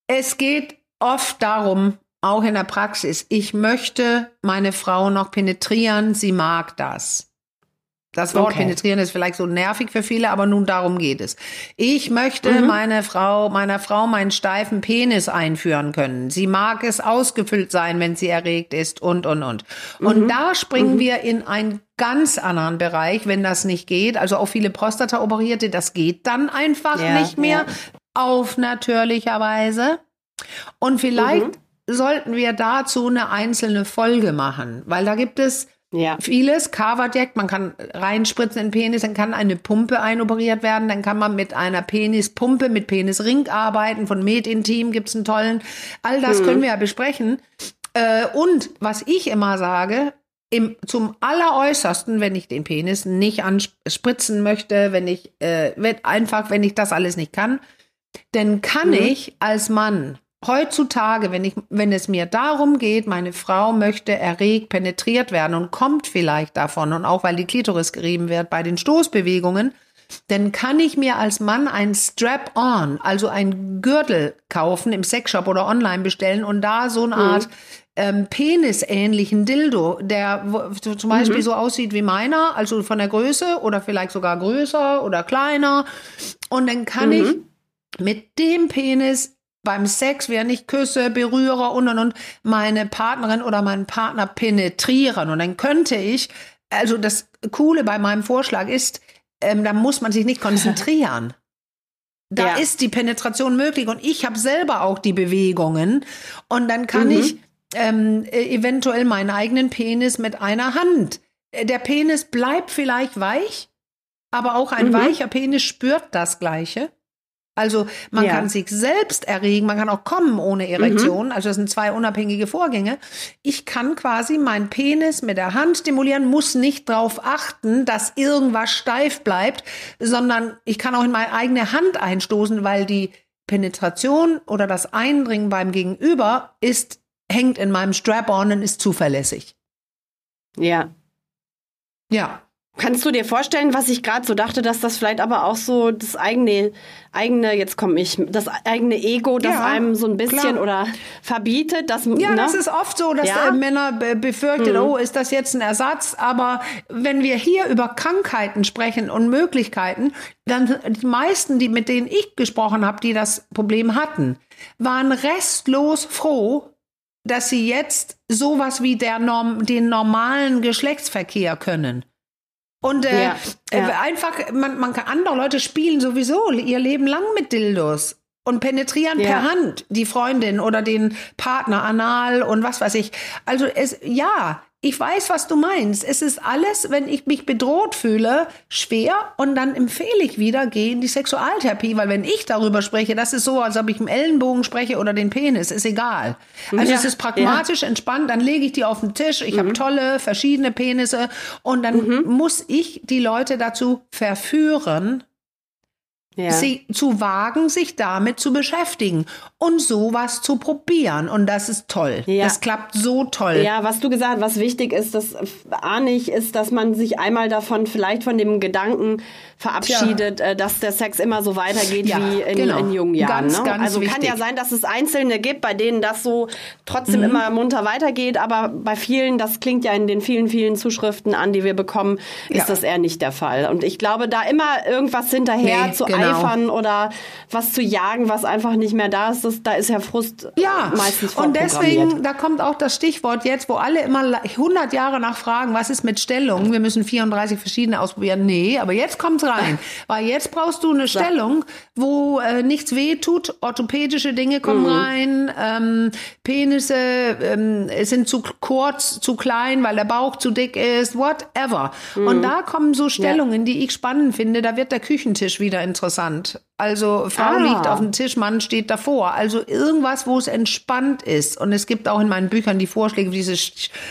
Es geht oft darum, auch in der Praxis, ich möchte meine Frau noch penetrieren, sie mag das. Das Wort okay. penetrieren ist vielleicht so nervig für viele, aber nun darum geht es. Ich möchte mhm. meine Frau, meiner Frau meinen steifen Penis einführen können. Sie mag es ausgefüllt sein, wenn sie erregt ist und, und, und. Mhm. Und da springen mhm. wir in einen ganz anderen Bereich, wenn das nicht geht. Also auch viele Prostata-Operierte, das geht dann einfach ja, nicht mehr ja. auf natürlicher Weise. Und vielleicht mhm sollten wir dazu eine einzelne Folge machen, weil da gibt es ja. vieles. Carvaject, man kann reinspritzen in den Penis, dann kann eine Pumpe einoperiert werden, dann kann man mit einer Penispumpe, mit Penisring arbeiten, von Med Intim gibt's einen tollen. All das hm. können wir ja besprechen. Äh, und was ich immer sage, im, zum alleräußersten, wenn ich den Penis nicht anspritzen möchte, wenn ich äh, einfach, wenn ich das alles nicht kann, dann kann mhm. ich als Mann heutzutage, wenn ich, wenn es mir darum geht, meine Frau möchte erregt penetriert werden und kommt vielleicht davon und auch weil die Klitoris gerieben wird bei den Stoßbewegungen, dann kann ich mir als Mann ein Strap-on, also ein Gürtel kaufen im Sexshop oder online bestellen und da so eine mhm. Art ähm, penisähnlichen Dildo, der zum Beispiel mhm. so aussieht wie meiner, also von der Größe oder vielleicht sogar größer oder kleiner. Und dann kann mhm. ich mit dem Penis beim Sex, während ich küsse, berühre und und und meine Partnerin oder meinen Partner penetrieren. Und dann könnte ich, also das Coole bei meinem Vorschlag ist, ähm, da muss man sich nicht (laughs) konzentrieren. Da ja. ist die Penetration möglich und ich habe selber auch die Bewegungen und dann kann mhm. ich ähm, e-, eventuell meinen eigenen Penis mit einer Hand. Äh, der Penis bleibt vielleicht weich, aber auch ein mhm. weicher Penis spürt das Gleiche. Also man ja. kann sich selbst erregen, man kann auch kommen ohne Erektion. Mhm. Also das sind zwei unabhängige Vorgänge. Ich kann quasi meinen Penis mit der Hand stimulieren, muss nicht darauf achten, dass irgendwas steif bleibt, sondern ich kann auch in meine eigene Hand einstoßen, weil die Penetration oder das Eindringen beim Gegenüber ist hängt in meinem Strap-on und ist zuverlässig. Ja. Ja. Kannst du dir vorstellen, was ich gerade so dachte, dass das vielleicht aber auch so das eigene, eigene, jetzt komme ich, das eigene Ego, das ja, einem so ein bisschen klar. oder verbietet, dass ja, ne? das ist oft so, dass ja? Männer befürchten, mhm. oh, ist das jetzt ein Ersatz? Aber wenn wir hier über Krankheiten sprechen und Möglichkeiten, dann die meisten, die mit denen ich gesprochen habe, die das Problem hatten, waren restlos froh, dass sie jetzt sowas wie der Norm, den normalen Geschlechtsverkehr können. Und äh, ja, äh, ja. einfach, man, man kann, andere Leute spielen sowieso ihr Leben lang mit Dildos und penetrieren ja. per Hand die Freundin oder den Partner anal und was weiß ich. Also es, ja, ich weiß, was du meinst. Es ist alles, wenn ich mich bedroht fühle, schwer und dann empfehle ich wieder, geh in die Sexualtherapie, weil wenn ich darüber spreche, das ist so, als ob ich im Ellenbogen spreche oder den Penis, ist egal. Also ja, es ist pragmatisch, ja. entspannt, dann lege ich die auf den Tisch, ich mhm. habe tolle, verschiedene Penisse und dann mhm. muss ich die Leute dazu verführen, ja. sie zu wagen, sich damit zu beschäftigen und sowas zu probieren. Und das ist toll. Ja. Das klappt so toll. Ja, was du gesagt hast, was wichtig ist, das ahne ich, ist, dass man sich einmal davon, vielleicht von dem Gedanken verabschiedet, ja. Äh, dass der Sex immer so weitergeht ja, wie in, genau. in, jungen Jahren. Ganz, ne? ganz also wichtig. kann ja sein, dass es Einzelne gibt, bei denen das so trotzdem mhm. immer munter weitergeht, aber bei vielen, das klingt ja in den vielen, vielen Zuschriften an, die wir bekommen, ist das eher nicht der Fall. Und ich glaube, da immer irgendwas hinterher nee, zu genau. Eifern oder was zu jagen, was einfach nicht mehr da ist, das, da ist ja Frust ja. meistens Und deswegen, da kommt auch das Stichwort jetzt, wo alle immer 100 Jahre nachfragen, was ist mit Stellung? Wir müssen 34 verschiedene ausprobieren. Nee, aber jetzt kommt's rein. (laughs) Weil jetzt brauchst du eine Stellung, wo äh, nichts weh tut, orthopädische Dinge kommen mhm. rein, ähm, Penisse ähm, sind zu kurz, zu klein, weil der Bauch zu dick ist, whatever. Mhm. Und da kommen so Stellungen, ja. die ich spannend finde. Da wird der Küchentisch wieder interessant. Also Frau ah. liegt auf dem Tisch, Mann steht davor. Also irgendwas, wo es entspannt ist. Und es gibt auch in meinen Büchern die Vorschläge, diese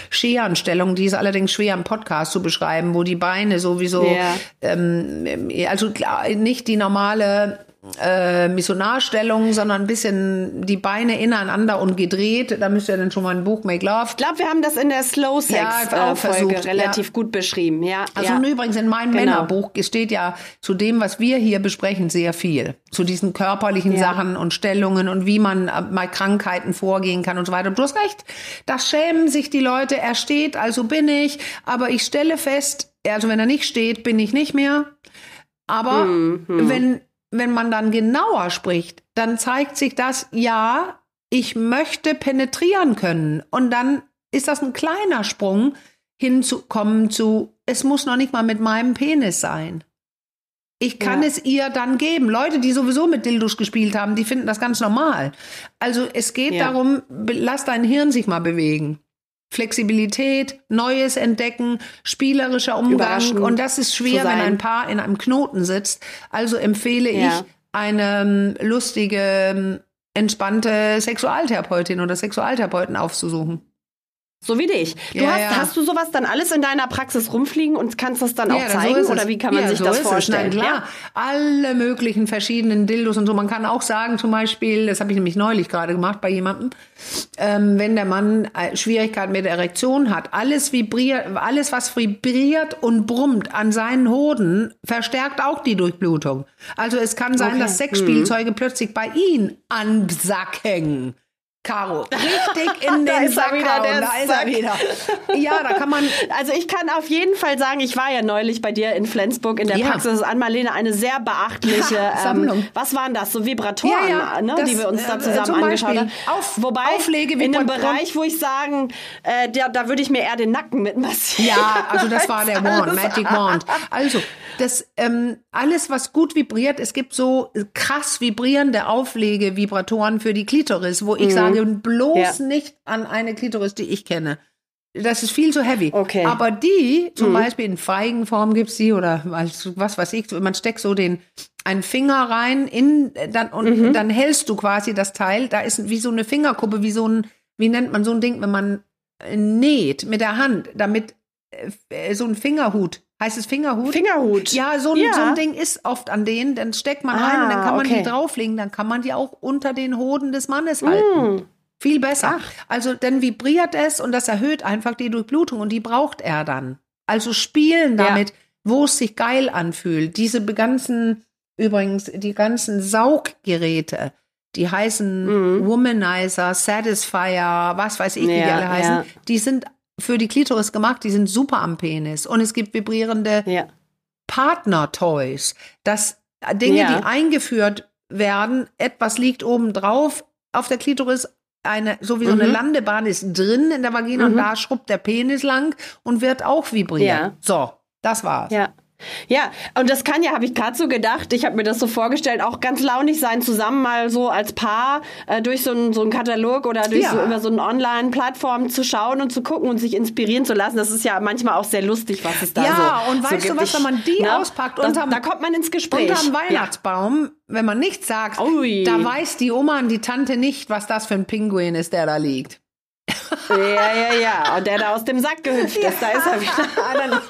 Scherenstellung, die ist allerdings schwer im Podcast zu beschreiben, wo die Beine sowieso, yeah. ähm, also nicht die normale äh, Missionarstellung, sondern ein bisschen die Beine ineinander und gedreht. Da müsst ihr dann schon mal ein Buch Make Love. Ich glaube, wir haben das in der Slow Sex ja, äh, Folge relativ ja. gut beschrieben. Ja, also ja. übrigens in meinem genau. Männerbuch steht ja zu dem, was wir hier besprechen, sehr viel. Zu diesen körperlichen ja. Sachen und Stellungen und wie man äh, mal Krankheiten vorgehen kann und so weiter. Du hast recht. Da schämen sich die Leute. Er steht, also bin ich. Aber ich stelle fest, also wenn er nicht steht, bin ich nicht mehr. Aber mhm. wenn wenn man dann genauer spricht, dann zeigt sich das, ja, ich möchte penetrieren können. Und dann ist das ein kleiner Sprung hinzukommen zu, es muss noch nicht mal mit meinem Penis sein. Ich kann ja. es ihr dann geben. Leute, die sowieso mit Dildos gespielt haben, die finden das ganz normal. Also es geht ja. darum, lass dein Hirn sich mal bewegen. Flexibilität, Neues entdecken, spielerischer Umgang. Und das ist schwer, wenn ein Paar in einem Knoten sitzt. Also empfehle ja. ich eine ähm, lustige, ähm, entspannte Sexualtherapeutin oder Sexualtherapeuten aufzusuchen. So wie dich. Du ja, hast, ja. hast du sowas dann alles in deiner Praxis rumfliegen und kannst das dann auch ja, zeigen? So oder wie kann man sich so das vorstellen? Nein, klar. Alle möglichen verschiedenen Dildos und so. Man kann auch sagen, zum Beispiel, das habe ich nämlich neulich gerade gemacht bei jemandem, ähm, wenn der Mann äh, Schwierigkeiten mit der Erektion hat, alles vibriert, alles was vibriert und brummt an seinen Hoden, verstärkt auch die Durchblutung. Also es kann sein, okay. dass Sexspielzeuge mhm. plötzlich bei ihm ansacken. Caro, richtig in (laughs) den Sack wieder, der Da ist Sack. er wieder. Ja, da kann man (laughs) Also ich kann auf jeden Fall sagen, ich war ja neulich bei dir in Flensburg in der Ja. Praxis an Marlene eine sehr beachtliche Ha, Sammlung. Ähm, was waren das? So Vibratoren, Ja, ja, ne, das, die wir uns da äh, zusammen zum angeschaut haben. Auf- Wobei Auflege- in einem Bereich, wo ich sagen, äh, da, da würde ich mir eher den Nacken mit massieren. Ja, also das war der (laughs) Wand, Magic Wand. Also, das ähm, alles, was gut vibriert, es gibt so krass vibrierende Auflegevibratoren für die Klitoris, wo ich sage, bloß Mhm. Ja. nicht an eine Klitoris, die ich kenne. Das ist viel zu heavy. Okay. Aber die, zum Mhm. Beispiel in Feigenform gibt's die oder was, was weiß ich, man steckt so den einen Finger rein in dann und Mhm. dann hältst du quasi das Teil. Da ist wie so eine Fingerkuppe, wie so ein, wie nennt man so ein Ding, wenn man äh, näht mit der Hand, damit äh, so ein Fingerhut. Heißt es Fingerhut? Fingerhut. Ja, so ein, Ja. so ein Ding ist oft an denen, dann steckt man Ah, rein und dann kann man okay. die drauflegen, dann kann man die auch unter den Hoden des Mannes halten. Mm. Viel besser. Also dann vibriert es und das erhöht einfach die Durchblutung und die braucht er dann. Also spielen Ja. damit, wo es sich geil anfühlt. Diese ganzen, übrigens, die ganzen Sauggeräte, die heißen Mhm. Womanizer, Satisfier, was weiß ich, wie die Ja, alle heißen, ja. die sind für die Klitoris gemacht, die sind super am Penis. Und es gibt vibrierende Ja. Partner-Toys, dass Dinge, Ja. die eingeführt werden, etwas liegt oben drauf auf der Klitoris, eine, so wie so eine Mhm. Landebahn ist drin in der Vagina und da schrubbt der Penis lang und wird auch vibrieren. Ja. So, das war's. Ja. Ja, und das kann ja, habe ich gerade so gedacht, ich habe mir das so vorgestellt, auch ganz launig sein, zusammen mal so als Paar äh, durch so einen so einen Katalog oder durch Ja. so, über so eine Online-Plattform zu schauen und zu gucken und sich inspirieren zu lassen. Das ist ja manchmal auch sehr lustig, was es da Ja, so und so weißt du gibt. was, wenn man die ne, auspackt unterm- da kommt man ins Gespräch. Unterm ja. Weihnachtsbaum, wenn man nichts sagt, Ui. da weiß die Oma und die Tante nicht, was das für ein Pinguin ist, der da liegt. Ja, ja, ja. Und der da aus dem Sack gehüpft ist, da ist er wieder.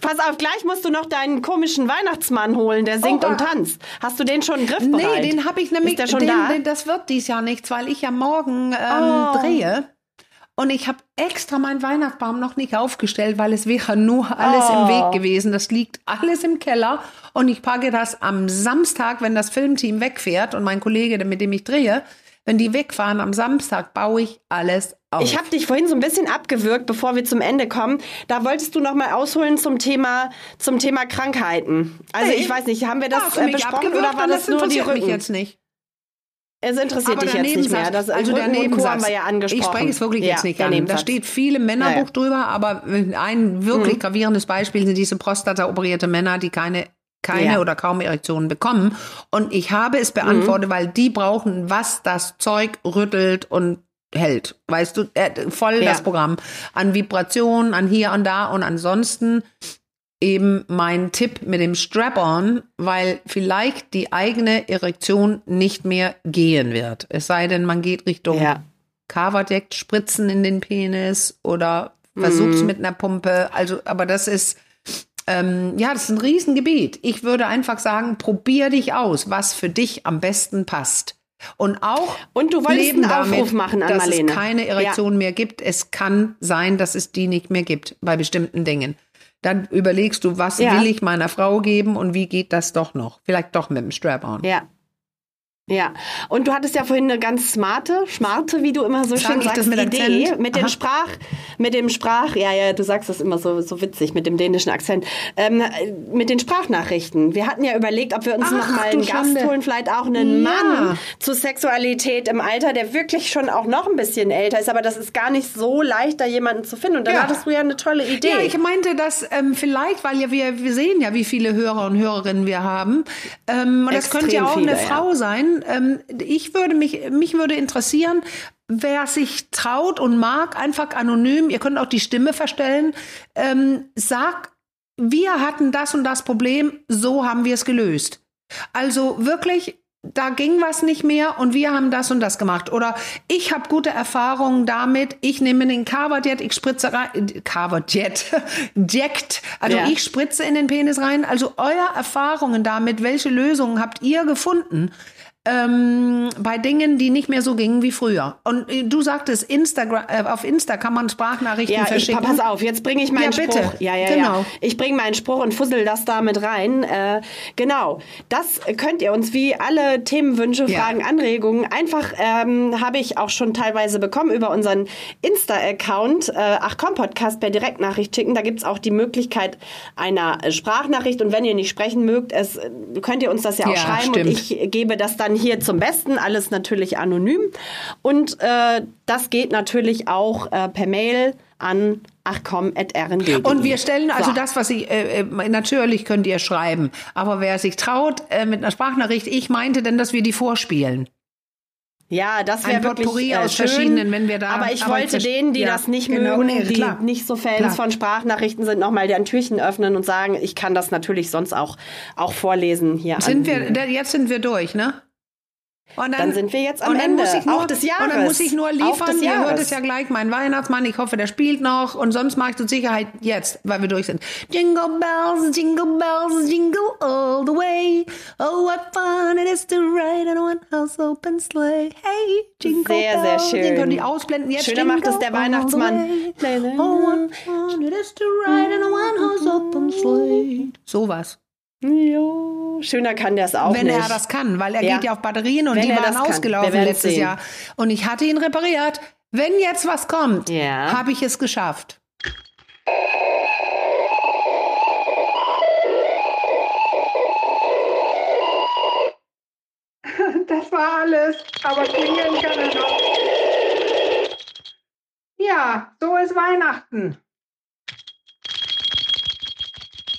Pass auf, gleich musst du noch deinen komischen Weihnachtsmann holen, der singt Oh, und ah. tanzt. Hast du den schon griffbereit? Nee, den habe ich nämlich. Ist der schon den, da? Den, das wird dies Jahr nichts, weil ich ja morgen ähm, Oh. drehe. Und ich habe extra meinen Weihnachtsbaum noch nicht aufgestellt, weil es wäre nur alles im Oh. Weg gewesen. Das liegt alles im Keller. Und ich packe das am Samstag, wenn das Filmteam wegfährt und mein Kollege, mit dem ich drehe, wenn die wegfahren, am Samstag baue ich alles auf. Ich habe dich vorhin so ein bisschen abgewürgt, bevor wir zum Ende kommen. Da wolltest du noch mal ausholen zum Thema zum Thema Krankheiten. Also Nee. ich weiß nicht, haben wir das du äh, besprochen oder war und das nur die interessiert mich Rücken? jetzt nicht. Es interessiert Aber dich jetzt nicht mehr. Das also der Rücken. Nebensatz. haben wir ja angesprochen. Ich spreche es wirklich ja, jetzt nicht an. Da steht viel im Männerbuch Ja, Mhm. ja. drüber, aber ein wirklich gravierendes Beispiel sind diese Prostata-operierte Männer, die keine keine Ja. Mhm. oder kaum Erektionen bekommen. Und ich habe es beantwortet, weil die brauchen, was das Zeug rüttelt und hält. Weißt du, äh, voll Ja. das Programm. An Vibrationen, an hier und da und ansonsten eben mein Tipp mit dem Strap-on, weil vielleicht die eigene Erektion nicht mehr gehen wird. Es sei denn, man geht Richtung Ja. Carverdeckt, Spritzen in den Penis oder versucht's Mhm. mit einer Pumpe. Also, aber das ist, ähm, ja, das ist ein Riesengebiet. Ich würde einfach sagen, probier dich aus, was für dich am besten passt. Und auch Und du wolltest leben einen damit, Aufruf machen an dass Marlene. es keine Erektion mehr gibt. Es kann sein, dass es die nicht mehr gibt bei bestimmten Dingen. Dann überlegst du, was Ja. will ich meiner Frau geben und wie geht das doch noch? Vielleicht doch mit dem Strap-on. Ja. Ja, und du hattest ja vorhin eine ganz smarte, smarte, wie du immer so Sag schön sagst, das mit Idee Akzent? mit dem Aha. Sprach, mit dem Sprach, ja, ja, du sagst das immer so, so witzig mit dem dänischen Akzent, ähm, mit den Sprachnachrichten. Wir hatten ja überlegt, ob wir uns noch mal einen Gast holen, vielleicht auch einen Ja. Mann zur Sexualität im Alter, der wirklich schon auch noch ein bisschen älter ist, aber das ist gar nicht so leicht, da jemanden zu finden. Und dann Ja. hattest du ja eine tolle Idee. Ja, ich meinte das ähm, vielleicht, weil ja wir, wir sehen ja, wie viele Hörer und Hörerinnen wir haben. Ähm, und das Extrem könnte ja auch viele, eine ja. Frau sein. Ähm, ich würde mich, mich würde interessieren, wer sich traut und mag, einfach anonym, ihr könnt auch die Stimme verstellen, ähm, sag, wir hatten das und das Problem, so haben wir es gelöst. Also wirklich, da ging was nicht mehr und wir haben das und das gemacht. Oder ich habe gute Erfahrungen damit, ich nehme den Carverjet, ich spritze rein, Carverjet, (laughs) Jekt, also Ja. ich spritze in den Penis rein. Also euer Erfahrungen damit, welche Lösungen habt ihr gefunden? Ähm, bei Dingen, die nicht mehr so gingen wie früher. Und äh, du sagtest, Instagram, äh, auf Insta kann man Sprachnachrichten Ja, verschicken. pass auf, jetzt bringe ich meinen Ja, bitte. Spruch. Ja, ja, Genau. ja. Ich bringe meinen Spruch und fussel das da mit rein. Äh, genau. Das könnt ihr uns wie alle Themenwünsche, Ja. Fragen, Anregungen einfach ähm, habe ich auch schon teilweise bekommen über unseren Insta-Account. Äh, ach komm, Podcast per Direktnachricht schicken. Da gibt's auch die Möglichkeit einer Sprachnachricht. Und wenn ihr nicht sprechen mögt, es, könnt ihr uns das ja auch Ja, schreiben. stimmt. Und ich gebe das dann hier zum Besten. Alles natürlich anonym. Und äh, das geht natürlich auch äh, per Mail an achcom.rnd. Und wir stellen also So. das, was ich, äh, äh, natürlich könnt ihr schreiben, aber wer sich traut äh, mit einer Sprachnachricht, ich meinte denn, dass wir die vorspielen. Ja, das wäre wirklich äh, aus schön. verschiedenen, wenn wir da- Aber ich aber wollte denen, die ja, das nicht genau, mögen, nee, die klar. nicht so Fans Klar. von Sprachnachrichten sind, nochmal deren Türchen öffnen und sagen, ich kann das natürlich sonst auch, auch vorlesen hier. Sind an- wir, jetzt sind wir durch, ne? Und Dann sind wir jetzt am und dann Ende, muss ich nur, auch des Und dann Jahres. muss ich nur liefern. Ihr hört Jahres. es ja gleich, mein Weihnachtsmann. Ich hoffe, der spielt noch. Und sonst mache ich zur Sicherheit jetzt, weil wir durch sind. Jingle bells, jingle bells, jingle all the way. Oh, what fun it is to ride in a one-house open sleigh. Hey, jingle Sehr, sehr bells. schön. Den können die ausblenden. Jetzt Schöner macht es der Weihnachtsmann. Oh, what fun it is to ride in a one-house open sleigh. Sowas. Jo, schöner kann der es auch Wenn nicht. er das kann, weil er Ja. geht ja auf Batterien und Wenn die waren ausgelaufen letztes sehen. Jahr. Und ich hatte ihn repariert. Wenn jetzt was kommt, Ja. habe ich es geschafft. (laughs) Das war alles, aber klingeln kann er noch. Ja, so ist Weihnachten.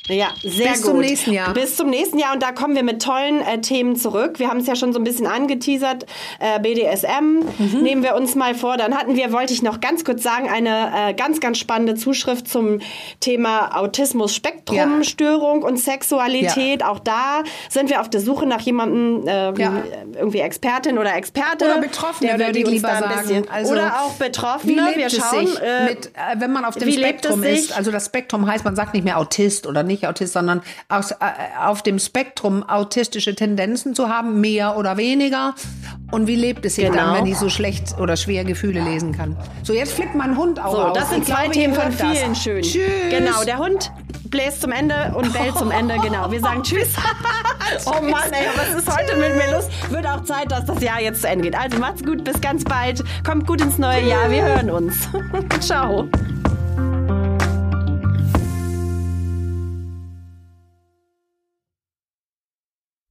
Ja, sehr Bis gut. zum nächsten Jahr. Bis zum nächsten Jahr und da kommen wir mit tollen äh, Themen zurück. Wir haben es ja schon so ein bisschen angeteasert. Äh, BDSM Mhm. nehmen wir uns mal vor. Dann hatten wir, wollte ich noch ganz kurz sagen, eine äh, ganz, ganz spannende Zuschrift zum Thema Autismus-Spektrum-Störung und Sexualität. Auch da sind wir auf der Suche nach jemandem, ähm, Ja. irgendwie Expertin oder Experte. Oder Betroffene, der würde ich lieber sagen. Also, oder auch Betroffene. Wie lebt wir es schauen, sich, äh, mit, äh, wenn man auf dem Spektrum ist? Also das Spektrum heißt, man sagt nicht mehr Autist oder nicht Autist, sondern aus, äh, auf dem Spektrum autistische Tendenzen zu haben, mehr oder weniger. Und wie lebt es sich Genau. dann, wenn ich so schlecht oder schwer Gefühle lesen kann? So, jetzt flippt mein Hund auch So, aus. das sind Ich zwei glaube, Themen von hört das. vielen schön. Tschüss. Genau, der Hund bläst zum Ende und bellt zum Ende. Genau, wir sagen Tschüss. (laughs) oh Mann, ey, was ist heute mit mir los? Wird auch Zeit, dass das Jahr jetzt zu Ende geht. Also macht's gut, bis ganz bald. Kommt gut ins neue Jahr. Wir hören uns. (laughs) Ciao.